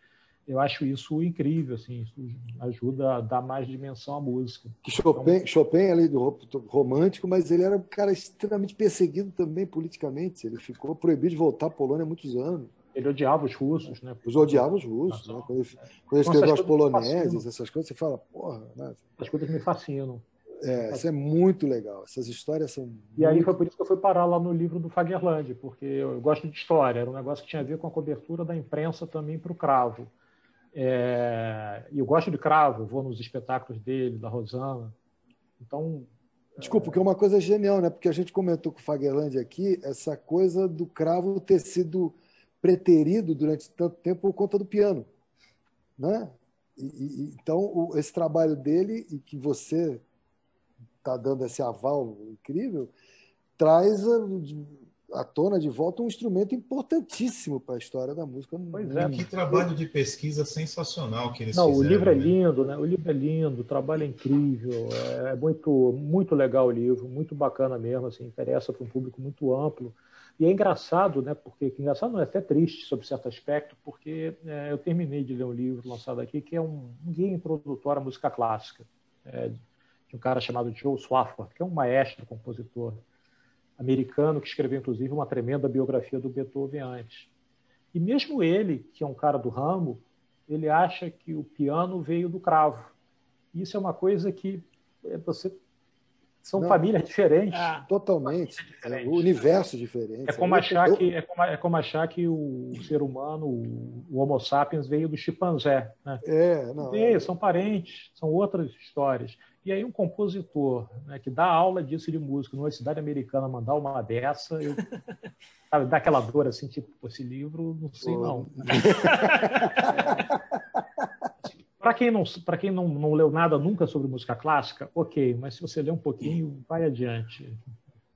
Eu acho isso incrível, assim, isso ajuda a dar mais dimensão à música. Chopin, então, Chopin ali do romântico, mas ele era um cara extremamente perseguido também politicamente. Ele ficou proibido de voltar à Polônia há muitos anos. Ele odiava os russos, né? Os odiava os russos, né? Quando ele, quando ele escreveu os poloneses, essas coisas, você fala, porra, né? As coisas me fascinam. É, isso é muito legal. Essas histórias são. E aí foi por isso que eu fui parar lá no livro do Fagerland, porque eu gosto de história. Era um negócio que tinha a ver com a cobertura da imprensa também para o cravo. É, e eu gosto de Cravo, vou nos espetáculos dele, da Rosana. Então. Desculpa, porque é uma coisa genial, né? Porque a gente comentou com o Fagerland aqui essa coisa do Cravo ter sido preterido durante tanto tempo por conta do piano, né? E, e, então, o, esse trabalho dele e que você está dando esse aval incrível traz à tona de volta um instrumento importantíssimo para a história da música. Pois é. Que trabalho de pesquisa sensacional que eles Não, fizeram. O livro é né? lindo, né? O livro é lindo, o trabalho é incrível, é muito, muito legal o livro, muito bacana mesmo, assim, interessa para um público muito amplo. E é engraçado, né? Porque engraçado não é até triste sobre certo aspecto, porque é, eu terminei de ler um livro lançado aqui que é um, um guia introdutório à música clássica, é, de um cara chamado Joe Swafford, que é um maestro compositor americano que escreveu inclusive uma tremenda biografia do Beethoven antes. E mesmo ele, que é um cara do ramo, ele acha que o piano veio do cravo. Isso é uma coisa que é, você são Não, famílias diferentes. É, totalmente. É, universo diferente. É como, achar que, é, como, é como achar que o ser humano, o, o Homo sapiens, veio do chimpanzé. Né? É, não. Veio, são parentes, são outras histórias. E aí um compositor né, que dá aula disso de música numa cidade americana mandar uma dessa, eu, sabe, dá aquela dor assim, tipo, esse livro, não sei Pô. não. Para quem, não, quem não, não leu nada nunca sobre música clássica, ok, mas se você ler um pouquinho, vai adiante.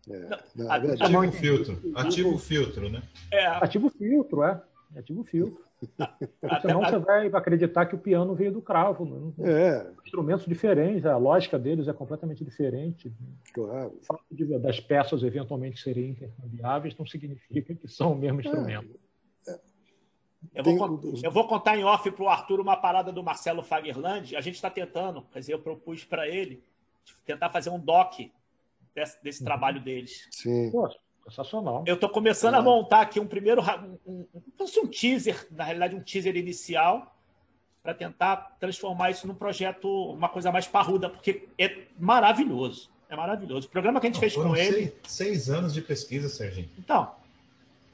É, não, é ativa o filtro. Ativa o filtro, né? É. Ativa o filtro, é. Ativa o filtro. Senão você vai acreditar que o piano veio do cravo. Né? É. Instrumentos diferentes, a lógica deles é completamente diferente. Claro. O fato de, das peças eventualmente serem intercambiáveis não significa que são o mesmo é. instrumento. É. Eu vou, eu vou contar em off para o Arthur uma parada do Marcelo Fagerland. A gente está tentando, quer dizer, eu propus para ele tentar fazer um doc desse, desse uhum. trabalho deles. Sim. Pô, sensacional. Eu estou começando é. a montar aqui um primeiro, um, um, um teaser, na realidade um teaser inicial, para tentar transformar isso num projeto, uma coisa mais parruda, porque é maravilhoso. É maravilhoso. O programa que a gente Não, fez com seis, ele. Seis anos de pesquisa, Serginho. Então.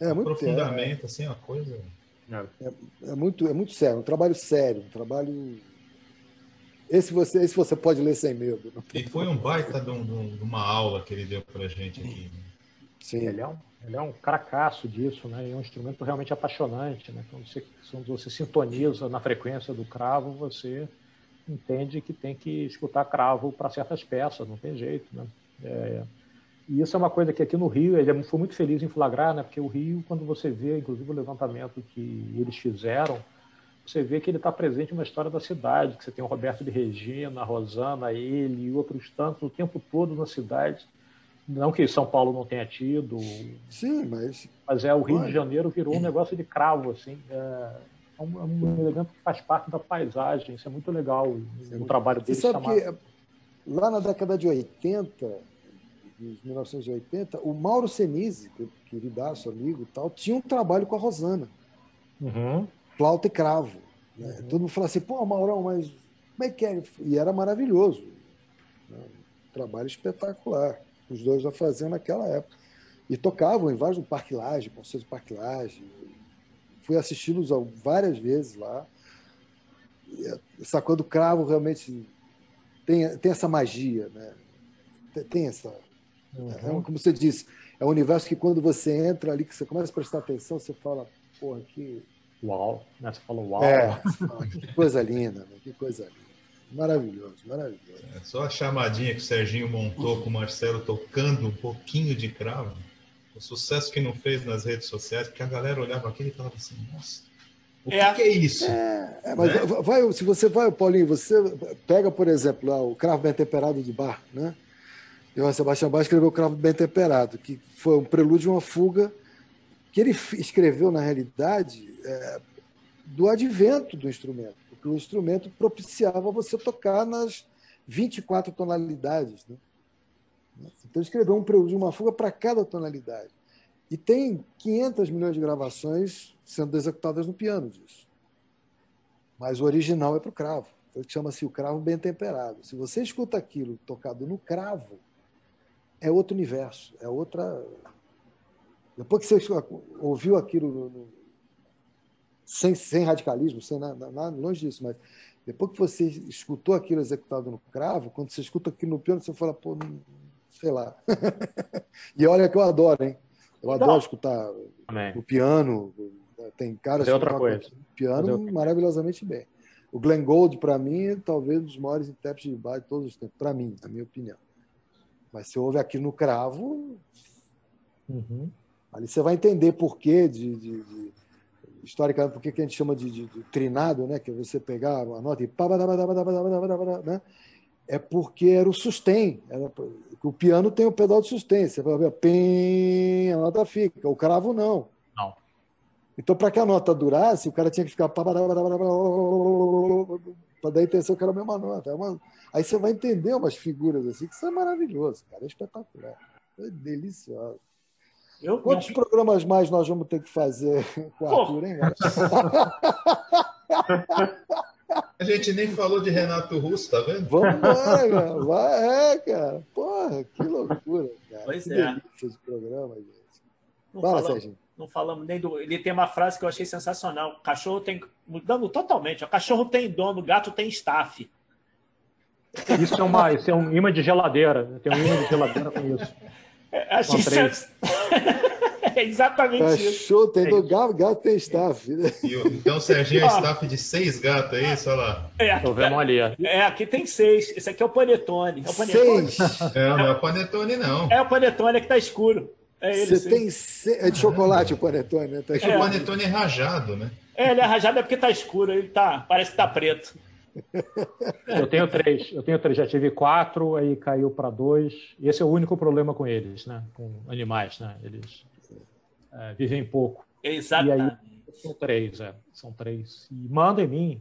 É muito Aprofundamento, é. assim, uma coisa. É, é, muito, é muito sério, um trabalho sério, um trabalho. Esse você, esse você pode ler sem medo. E foi um baita de, um, de uma aula que ele deu para a gente aqui. Né? Sim. Ele é um, ele é um cracaço disso, né? É um instrumento realmente apaixonante, né? Quando você, quando você sintoniza na frequência do cravo, você entende que tem que escutar cravo para certas peças, não tem jeito, né? É, e isso é uma coisa que aqui no Rio, ele foi muito feliz em flagrar, né? porque o Rio, quando você vê, inclusive, o levantamento que eles fizeram, você vê que ele está presente na história da cidade, que você tem o Roberto de Regina, a Rosana, ele e outros tantos o tempo todo na cidade. Não que São Paulo não tenha tido. Sim, mas. Mas é, o Rio de Janeiro virou um negócio de cravo, assim. É, é um, é um elemento que faz parte da paisagem. Isso é muito legal o trabalho deles. Você sabe chamado... que lá na década de 80, de 1980, o Mauro Senise, queridaço, amigo tal, tinha um trabalho com a Rosana. Uhum. Flauta e cravo. Né? Uhum. Todo mundo falava assim, pô, Maurão, mas como é que é? E era maravilhoso. Né? Um trabalho espetacular. Os dois já faziam naquela época. E tocavam em vários no Parque Laje, Conselho do Parque Laje. Fui assisti-los várias vezes lá. Essa coisa do cravo realmente tem, tem essa magia, né? Tem essa Uhum. É, como você disse, é um universo que quando você entra ali, que você começa a prestar atenção, você fala, porra, que. Uau! Né? Você falou uau! É, que coisa linda, né? que coisa linda. Maravilhoso, maravilhoso. É, só a chamadinha que o Serginho montou com o Marcelo tocando um pouquinho de cravo, o sucesso que não fez nas redes sociais, porque a galera olhava aquilo e falava assim, nossa, o é, que, que, é isso? É, é, mas né? vai, se você vai, Paulinho, você pega, por exemplo, lá, o cravo bem temperado de bar, né? Johann Sebastian Bach escreveu o Cravo Bem Temperado, que foi um prelúdio uma fuga que ele escreveu, na realidade, é, do advento do instrumento, porque o instrumento propiciava você tocar nas 24 tonalidades. Né? Então, ele escreveu um prelúdio uma fuga para cada tonalidade. E tem 500 milhões de gravações sendo executadas no piano disso. Mas o original é para o cravo. Então, chama-se o cravo bem temperado. Se você escuta aquilo tocado no cravo, é outro universo, é outra. Depois que você ouviu aquilo no... sem, sem radicalismo, sem nada, nada, longe disso, mas depois que você escutou aquilo executado no cravo, quando você escuta aquilo no piano, você fala, pô, sei lá. e olha que eu adoro, hein? Eu adoro escutar Amém. o piano. Tem caras que outra coisa. piano outra... maravilhosamente bem. O Glenn Gould, para mim, é talvez um dos maiores intérpretes de bar de todos os tempos, para mim, na minha opinião. Mas se ouve aqui no cravo, uhum. ali você vai entender por quê de, de, de historicamente, por que a gente chama de, de, de, trinado, né? Que é você pegar uma nota e né? é porque era o sustain. Era, o piano tem o pedal de sustain. Você vai ver, pim, a nota fica. O cravo não. Não. Então, para que a nota durasse, o cara tinha que ficar. Para dar a intenção que era a mesma nota. É uma... Aí você vai entender umas figuras assim, que isso é maravilhoso, cara. É espetacular. É delicioso. Eu, Quantos eu... programas mais nós vamos ter que fazer com o Arthur, hein, A gente nem falou de Renato Russo, tá vendo? Vamos embora, cara. Vai, é, cara. Porra, que loucura, cara. Pois que é. esse programa, gente. Não Fala, falamos, Serginho. Não falamos nem do. Ele tem uma frase que eu achei sensacional. Cachorro tem. Mudando totalmente. O cachorro tem dono, gato tem staff. Isso é, uma, isso é um imã de geladeira. Tem um imã de geladeira com isso. É, achei sens... é exatamente Cachorro isso. Cachorro tem do gato, gato tem staff. né? O- então o Serginho é staff de seis gatos, é isso? Olha lá. É, aqui, Tô vendo ali. ó. é, aqui tem seis. Esse aqui é o Panetone. É o Panetone? Seis. É, não é o Panetone, não. É o Panetone que tá escuro. É ele. Você sim. tem se... É de chocolate o panetone, né? Tá É. O Panetone é rajado, né? É, ele é rajado é porque tá escuro. Ele tá. Parece que tá preto. Eu tenho três. Eu tenho três. Já tive quatro, aí caiu para dois. E esse é o único problema com eles, né? Com animais, né? Eles é, vivem pouco. Exatamente. São três, é. São três. E mandam em mim.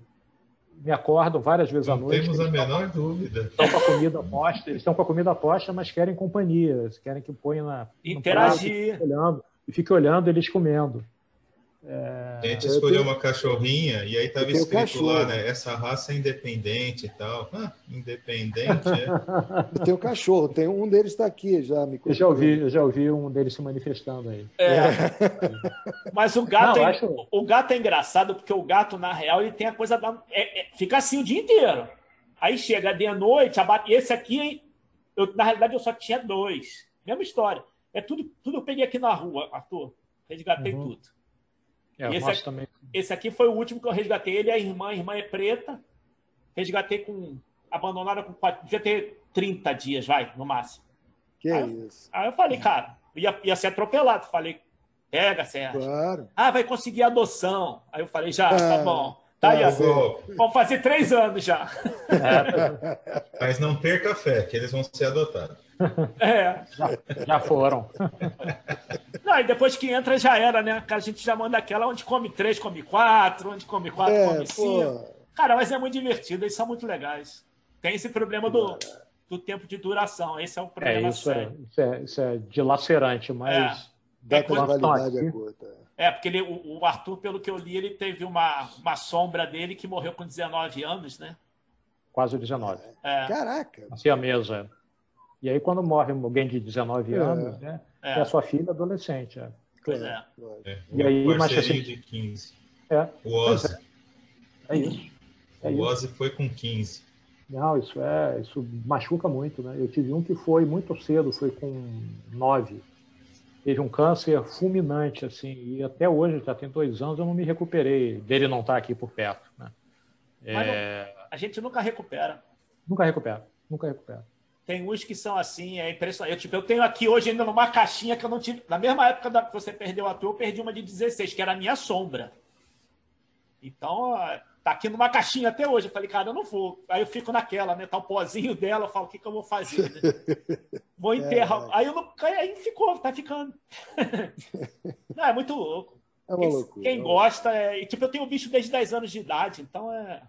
Me acordam várias vezes à Não noite. temos a menor dúvida. estão com a comida posta, eles estão com a comida posta, mas querem companhia, eles querem que ponha na Interagir. prato, e fique olhando, e fique olhando eles comendo. A gente Eu escolheu tenho- uma cachorrinha e aí tava Eu tenho escrito cachorro. lá, né? Essa raça é independente e tal. Ah, independente, é. Tem o cachorro, tem um deles está aqui já. Me Eu já ouvi, eu já ouvi um deles se manifestando aí. É. Mas o gato, Não, é, acho- o gato é engraçado porque o gato, na real, ele tem a coisa da. é- é- fica assim o dia inteiro. Aí chega de noite, abate. Esse aqui, eu, na realidade, eu só tinha dois. Mesma história. É tudo, tudo eu peguei aqui na rua, Arthur. Resgatei Uhum. tudo. É, esse aqui- também. Esse aqui foi o último que eu resgatei. Ele é a irmã, a irmã é preta. Resgatei com. Abandonada com quatro. Devia ter 30 dias, vai, no máximo. Que Ah, isso. Aí eu falei, cara, ia, ia ser atropelado. Falei, pega, Sérgio. Claro. Ah, vai conseguir adoção. Aí eu falei, já, tá Ah, bom. Tá aí, tá ó. Pô, Vão fazer três anos já. É, Mas não perca a fé, que eles vão ser adotados. É. já foram. Não, e depois que entra já era, né? Que a gente já manda aquela onde come três, come quatro, onde come quatro, É, come cinco. pô. Cara, mas é muito divertido, eles são muito legais. Tem esse problema do, do tempo de duração. Esse é o É, problema isso é, sério. isso é, isso é dilacerante, mas quando de estão validade aqui- é curta. É, porque ele- o, o Arthur, pelo que eu li, ele teve uma, uma sombra dele que morreu com 19 anos, né? quase 19. É, Caraca. Assim a mesa. E aí, quando morre alguém de 19 É. anos, né? é, É a sua filha adolescente. É. pois é. É, E aí, o mas parceirinho assim- de 15. É, O Ozzy. é isso. É o isso. Ozzy foi com 15. Não, isso é, isso machuca muito, né? Eu tive um que foi muito cedo, foi com nove. Teve um câncer fulminante, assim, e até hoje, já tem dois anos, eu não me recuperei dele não estar aqui por perto, né? Mas não- É, A gente nunca recupera. Nunca recupero, nunca recupero. Tem uns que são assim, é impressionante. Eu, tipo, eu tenho aqui hoje ainda numa caixinha que eu não tive. Na mesma época da, que você perdeu a tua, eu perdi uma de 16, que era a minha sombra. Então, tá aqui numa caixinha até hoje. Eu falei, cara, eu não vou. Aí eu fico naquela, né? Tá o pozinho dela, eu falo, o que, que eu vou fazer? né? Vou enterrar. Aí eu não. Aí ficou, tá ficando. Não, é muito louco. É uma Quem, loucura. quem gosta, é. e, Tipo, eu tenho bicho desde 10 anos de idade, então é.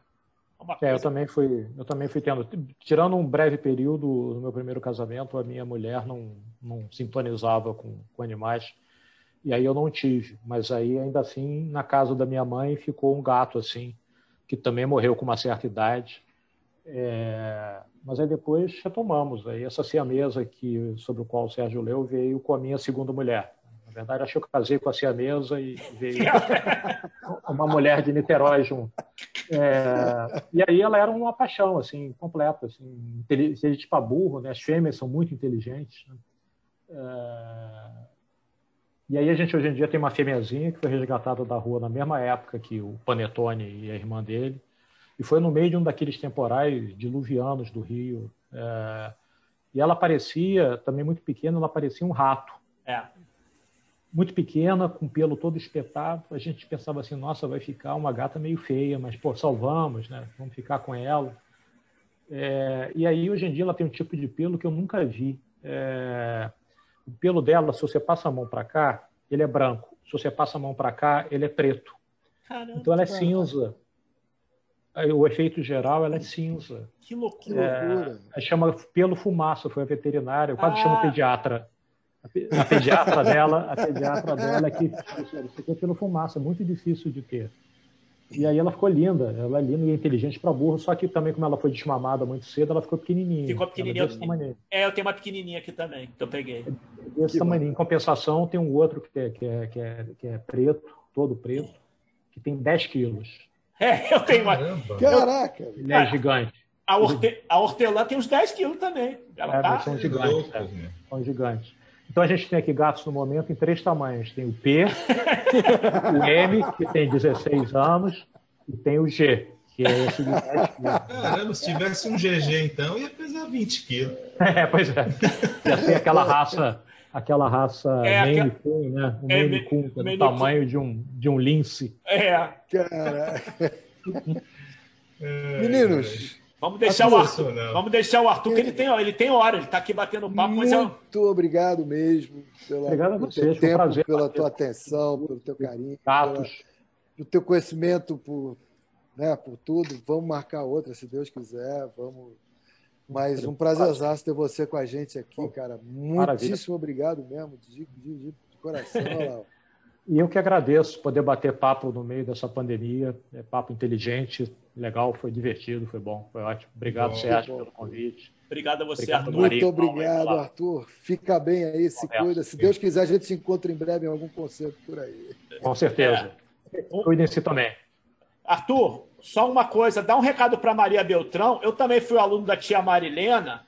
Uma É, eu também fui, eu também fui tendo, tirando um breve período no meu primeiro casamento, a minha mulher não, não sintonizava com, com animais e aí eu não tive. Mas aí ainda assim, na casa da minha mãe ficou um gato assim que também morreu com uma certa idade. É, mas aí depois retomamos. Aí essa siamesa que sobre o qual o Sérgio leu veio com a minha segunda mulher. Na verdade, acho que eu casei com a siamesa e veio uma mulher de Niterói junto. É, e aí ela era uma paixão, assim, completa, assim, inteligente para burro, né? As fêmeas são muito inteligentes. né? É, e aí a gente hoje em dia tem uma fêmeazinha que foi resgatada da rua na mesma época que o Panetone e a irmã dele, e foi no meio de um daqueles temporais diluvianos do Rio. É, e ela parecia, também muito pequena, ela parecia um rato É. muito pequena, com pelo todo espetado. A gente pensava assim, nossa, vai ficar uma gata meio feia, mas pô, salvamos, né? Vamos ficar com ela. É, e aí, hoje em dia, ela tem um tipo de pelo que eu nunca vi. É, o pelo dela, se você passa a mão para cá, ele é branco. Se você passa a mão para cá, ele é preto. Caramba, então, ela é cinza. O efeito geral, ela é cinza. Que loucura. É, chama pelo fumaça, foi a veterinária. Eu quase ah. chamo pediatra. A pediatra dela, a pediatra dela é que é pelo fumaça, é muito difícil de ter. E aí ela ficou linda, ela é linda e é inteligente para burro, só que também como ela foi desmamada muito cedo, ela ficou pequenininha. Ficou pequenininha. É, eu tenho uma pequenininha aqui também, que eu peguei. Desse tamanho. Em compensação, tem um outro que é, que, é, que, é, que é preto, todo preto, que tem 10 quilos. É, eu tenho uma. Caraca! Ele é gigante. A, horte... a hortelã tem uns 10 quilos também. Ela é, tá... São gigantes. É, são gigantes. Então a gente tem aqui gatos no momento em três tamanhos. Tem o P, o M, que tem 16 anos, e tem o G, que é esse de 10 quilos. Caramba, se tivesse um GG então, ia pesar 20 quilos. É, pois é. Ia ser aquela raça, aquela raça é, Maine Coon, né? O é, Maine Coon, é do tamanho de um, de um lince. É. Caraca. Meninos, Vamos deixar, o Arthur, vamos deixar o Arthur, que ele tem, ele tem hora, ele está aqui batendo papo. Muito mas obrigado mesmo pela, obrigado a você, pelo tempo, prazer, pela tua atenção, pelo teu carinho, pela, pelo teu conhecimento por, né, por tudo. Vamos marcar outra, se Deus quiser. Vamos. Mas um prazerzaço ter você com a gente aqui, cara. Muitíssimo Maravilha. obrigado mesmo, de, de, de coração, Léo. E eu que agradeço poder bater papo no meio dessa pandemia, é papo inteligente, legal, foi divertido, foi bom, foi ótimo. Obrigado, Sérgio, pelo convite. Obrigado a você, obrigado, Arthur. Muito obrigado, Arthur. Fica bem aí, se cuida. Se Deus quiser, a gente se encontra em breve em algum concerto por aí. Com certeza. É. Cuidem-se também. Arthur, só uma coisa, dá um recado para Maria Beltrão. Eu também fui aluno da tia Marilena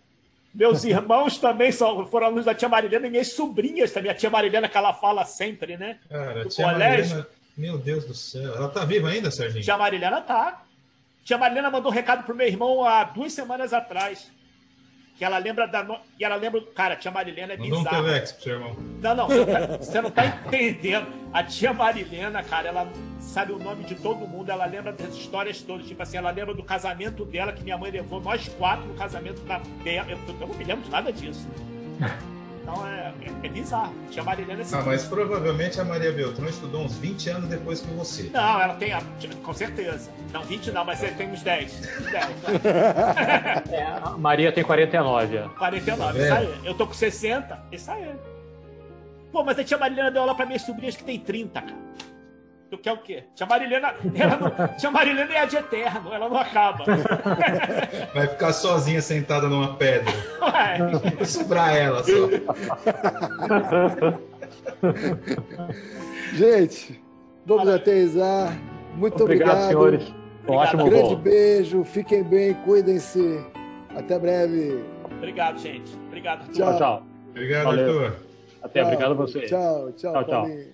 meus irmãos também são, foram alunos da tia Marilena e minhas sobrinhas também. A tia Marilena que ela fala sempre, né? Cara, tia colégio. Marilena, meu Deus do céu. Ela tá viva ainda, Serginho? Tia Marilena tá. Tia Marilena mandou um recado pro meu irmão há duas semanas atrás que ela lembra da. No... E ela lembra. Cara, a tia Marilena é bizarra. Não um Telex pro seu irmão. Não, não, você, tá... você não tá entendendo. A tia Marilena, cara, ela sabe o nome de todo mundo, ela lembra das histórias todas. Tipo assim, ela lembra do casamento dela, que minha mãe levou nós quatro no casamento da Bela. Eu, eu não me lembro de nada disso. Então é, é, é bizarro. Tia Marilena é Ah, mas provavelmente a Maria Beltrão estudou uns 20 anos depois que você. Não, ela tem, com certeza. Não, 20 não, mas tem uns 10. 10 é, a Maria tem 49. 49, é. isso aí. Eu tô com 60, isso aí. Pô, mas a tia Marilena deu aula pra minhas sobrinhas que tem 30, cara. Tu quer o quê? Tia Marilena, ela não, tia Marilena é a de eterno, ela não acaba. Vai ficar sozinha sentada numa pedra. Vai. Sobrar ela só. Gente, vamos aterrizar. Muito obrigado. Obrigado, senhores. Um ótimo grande voo. beijo. Fiquem bem, cuidem-se. Até breve. Obrigado, gente. Obrigado. Tchau, tchau. Obrigado, Valeu. Arthur. Até, tchau. obrigado a você. Tchau, tchau. tchau, tchau.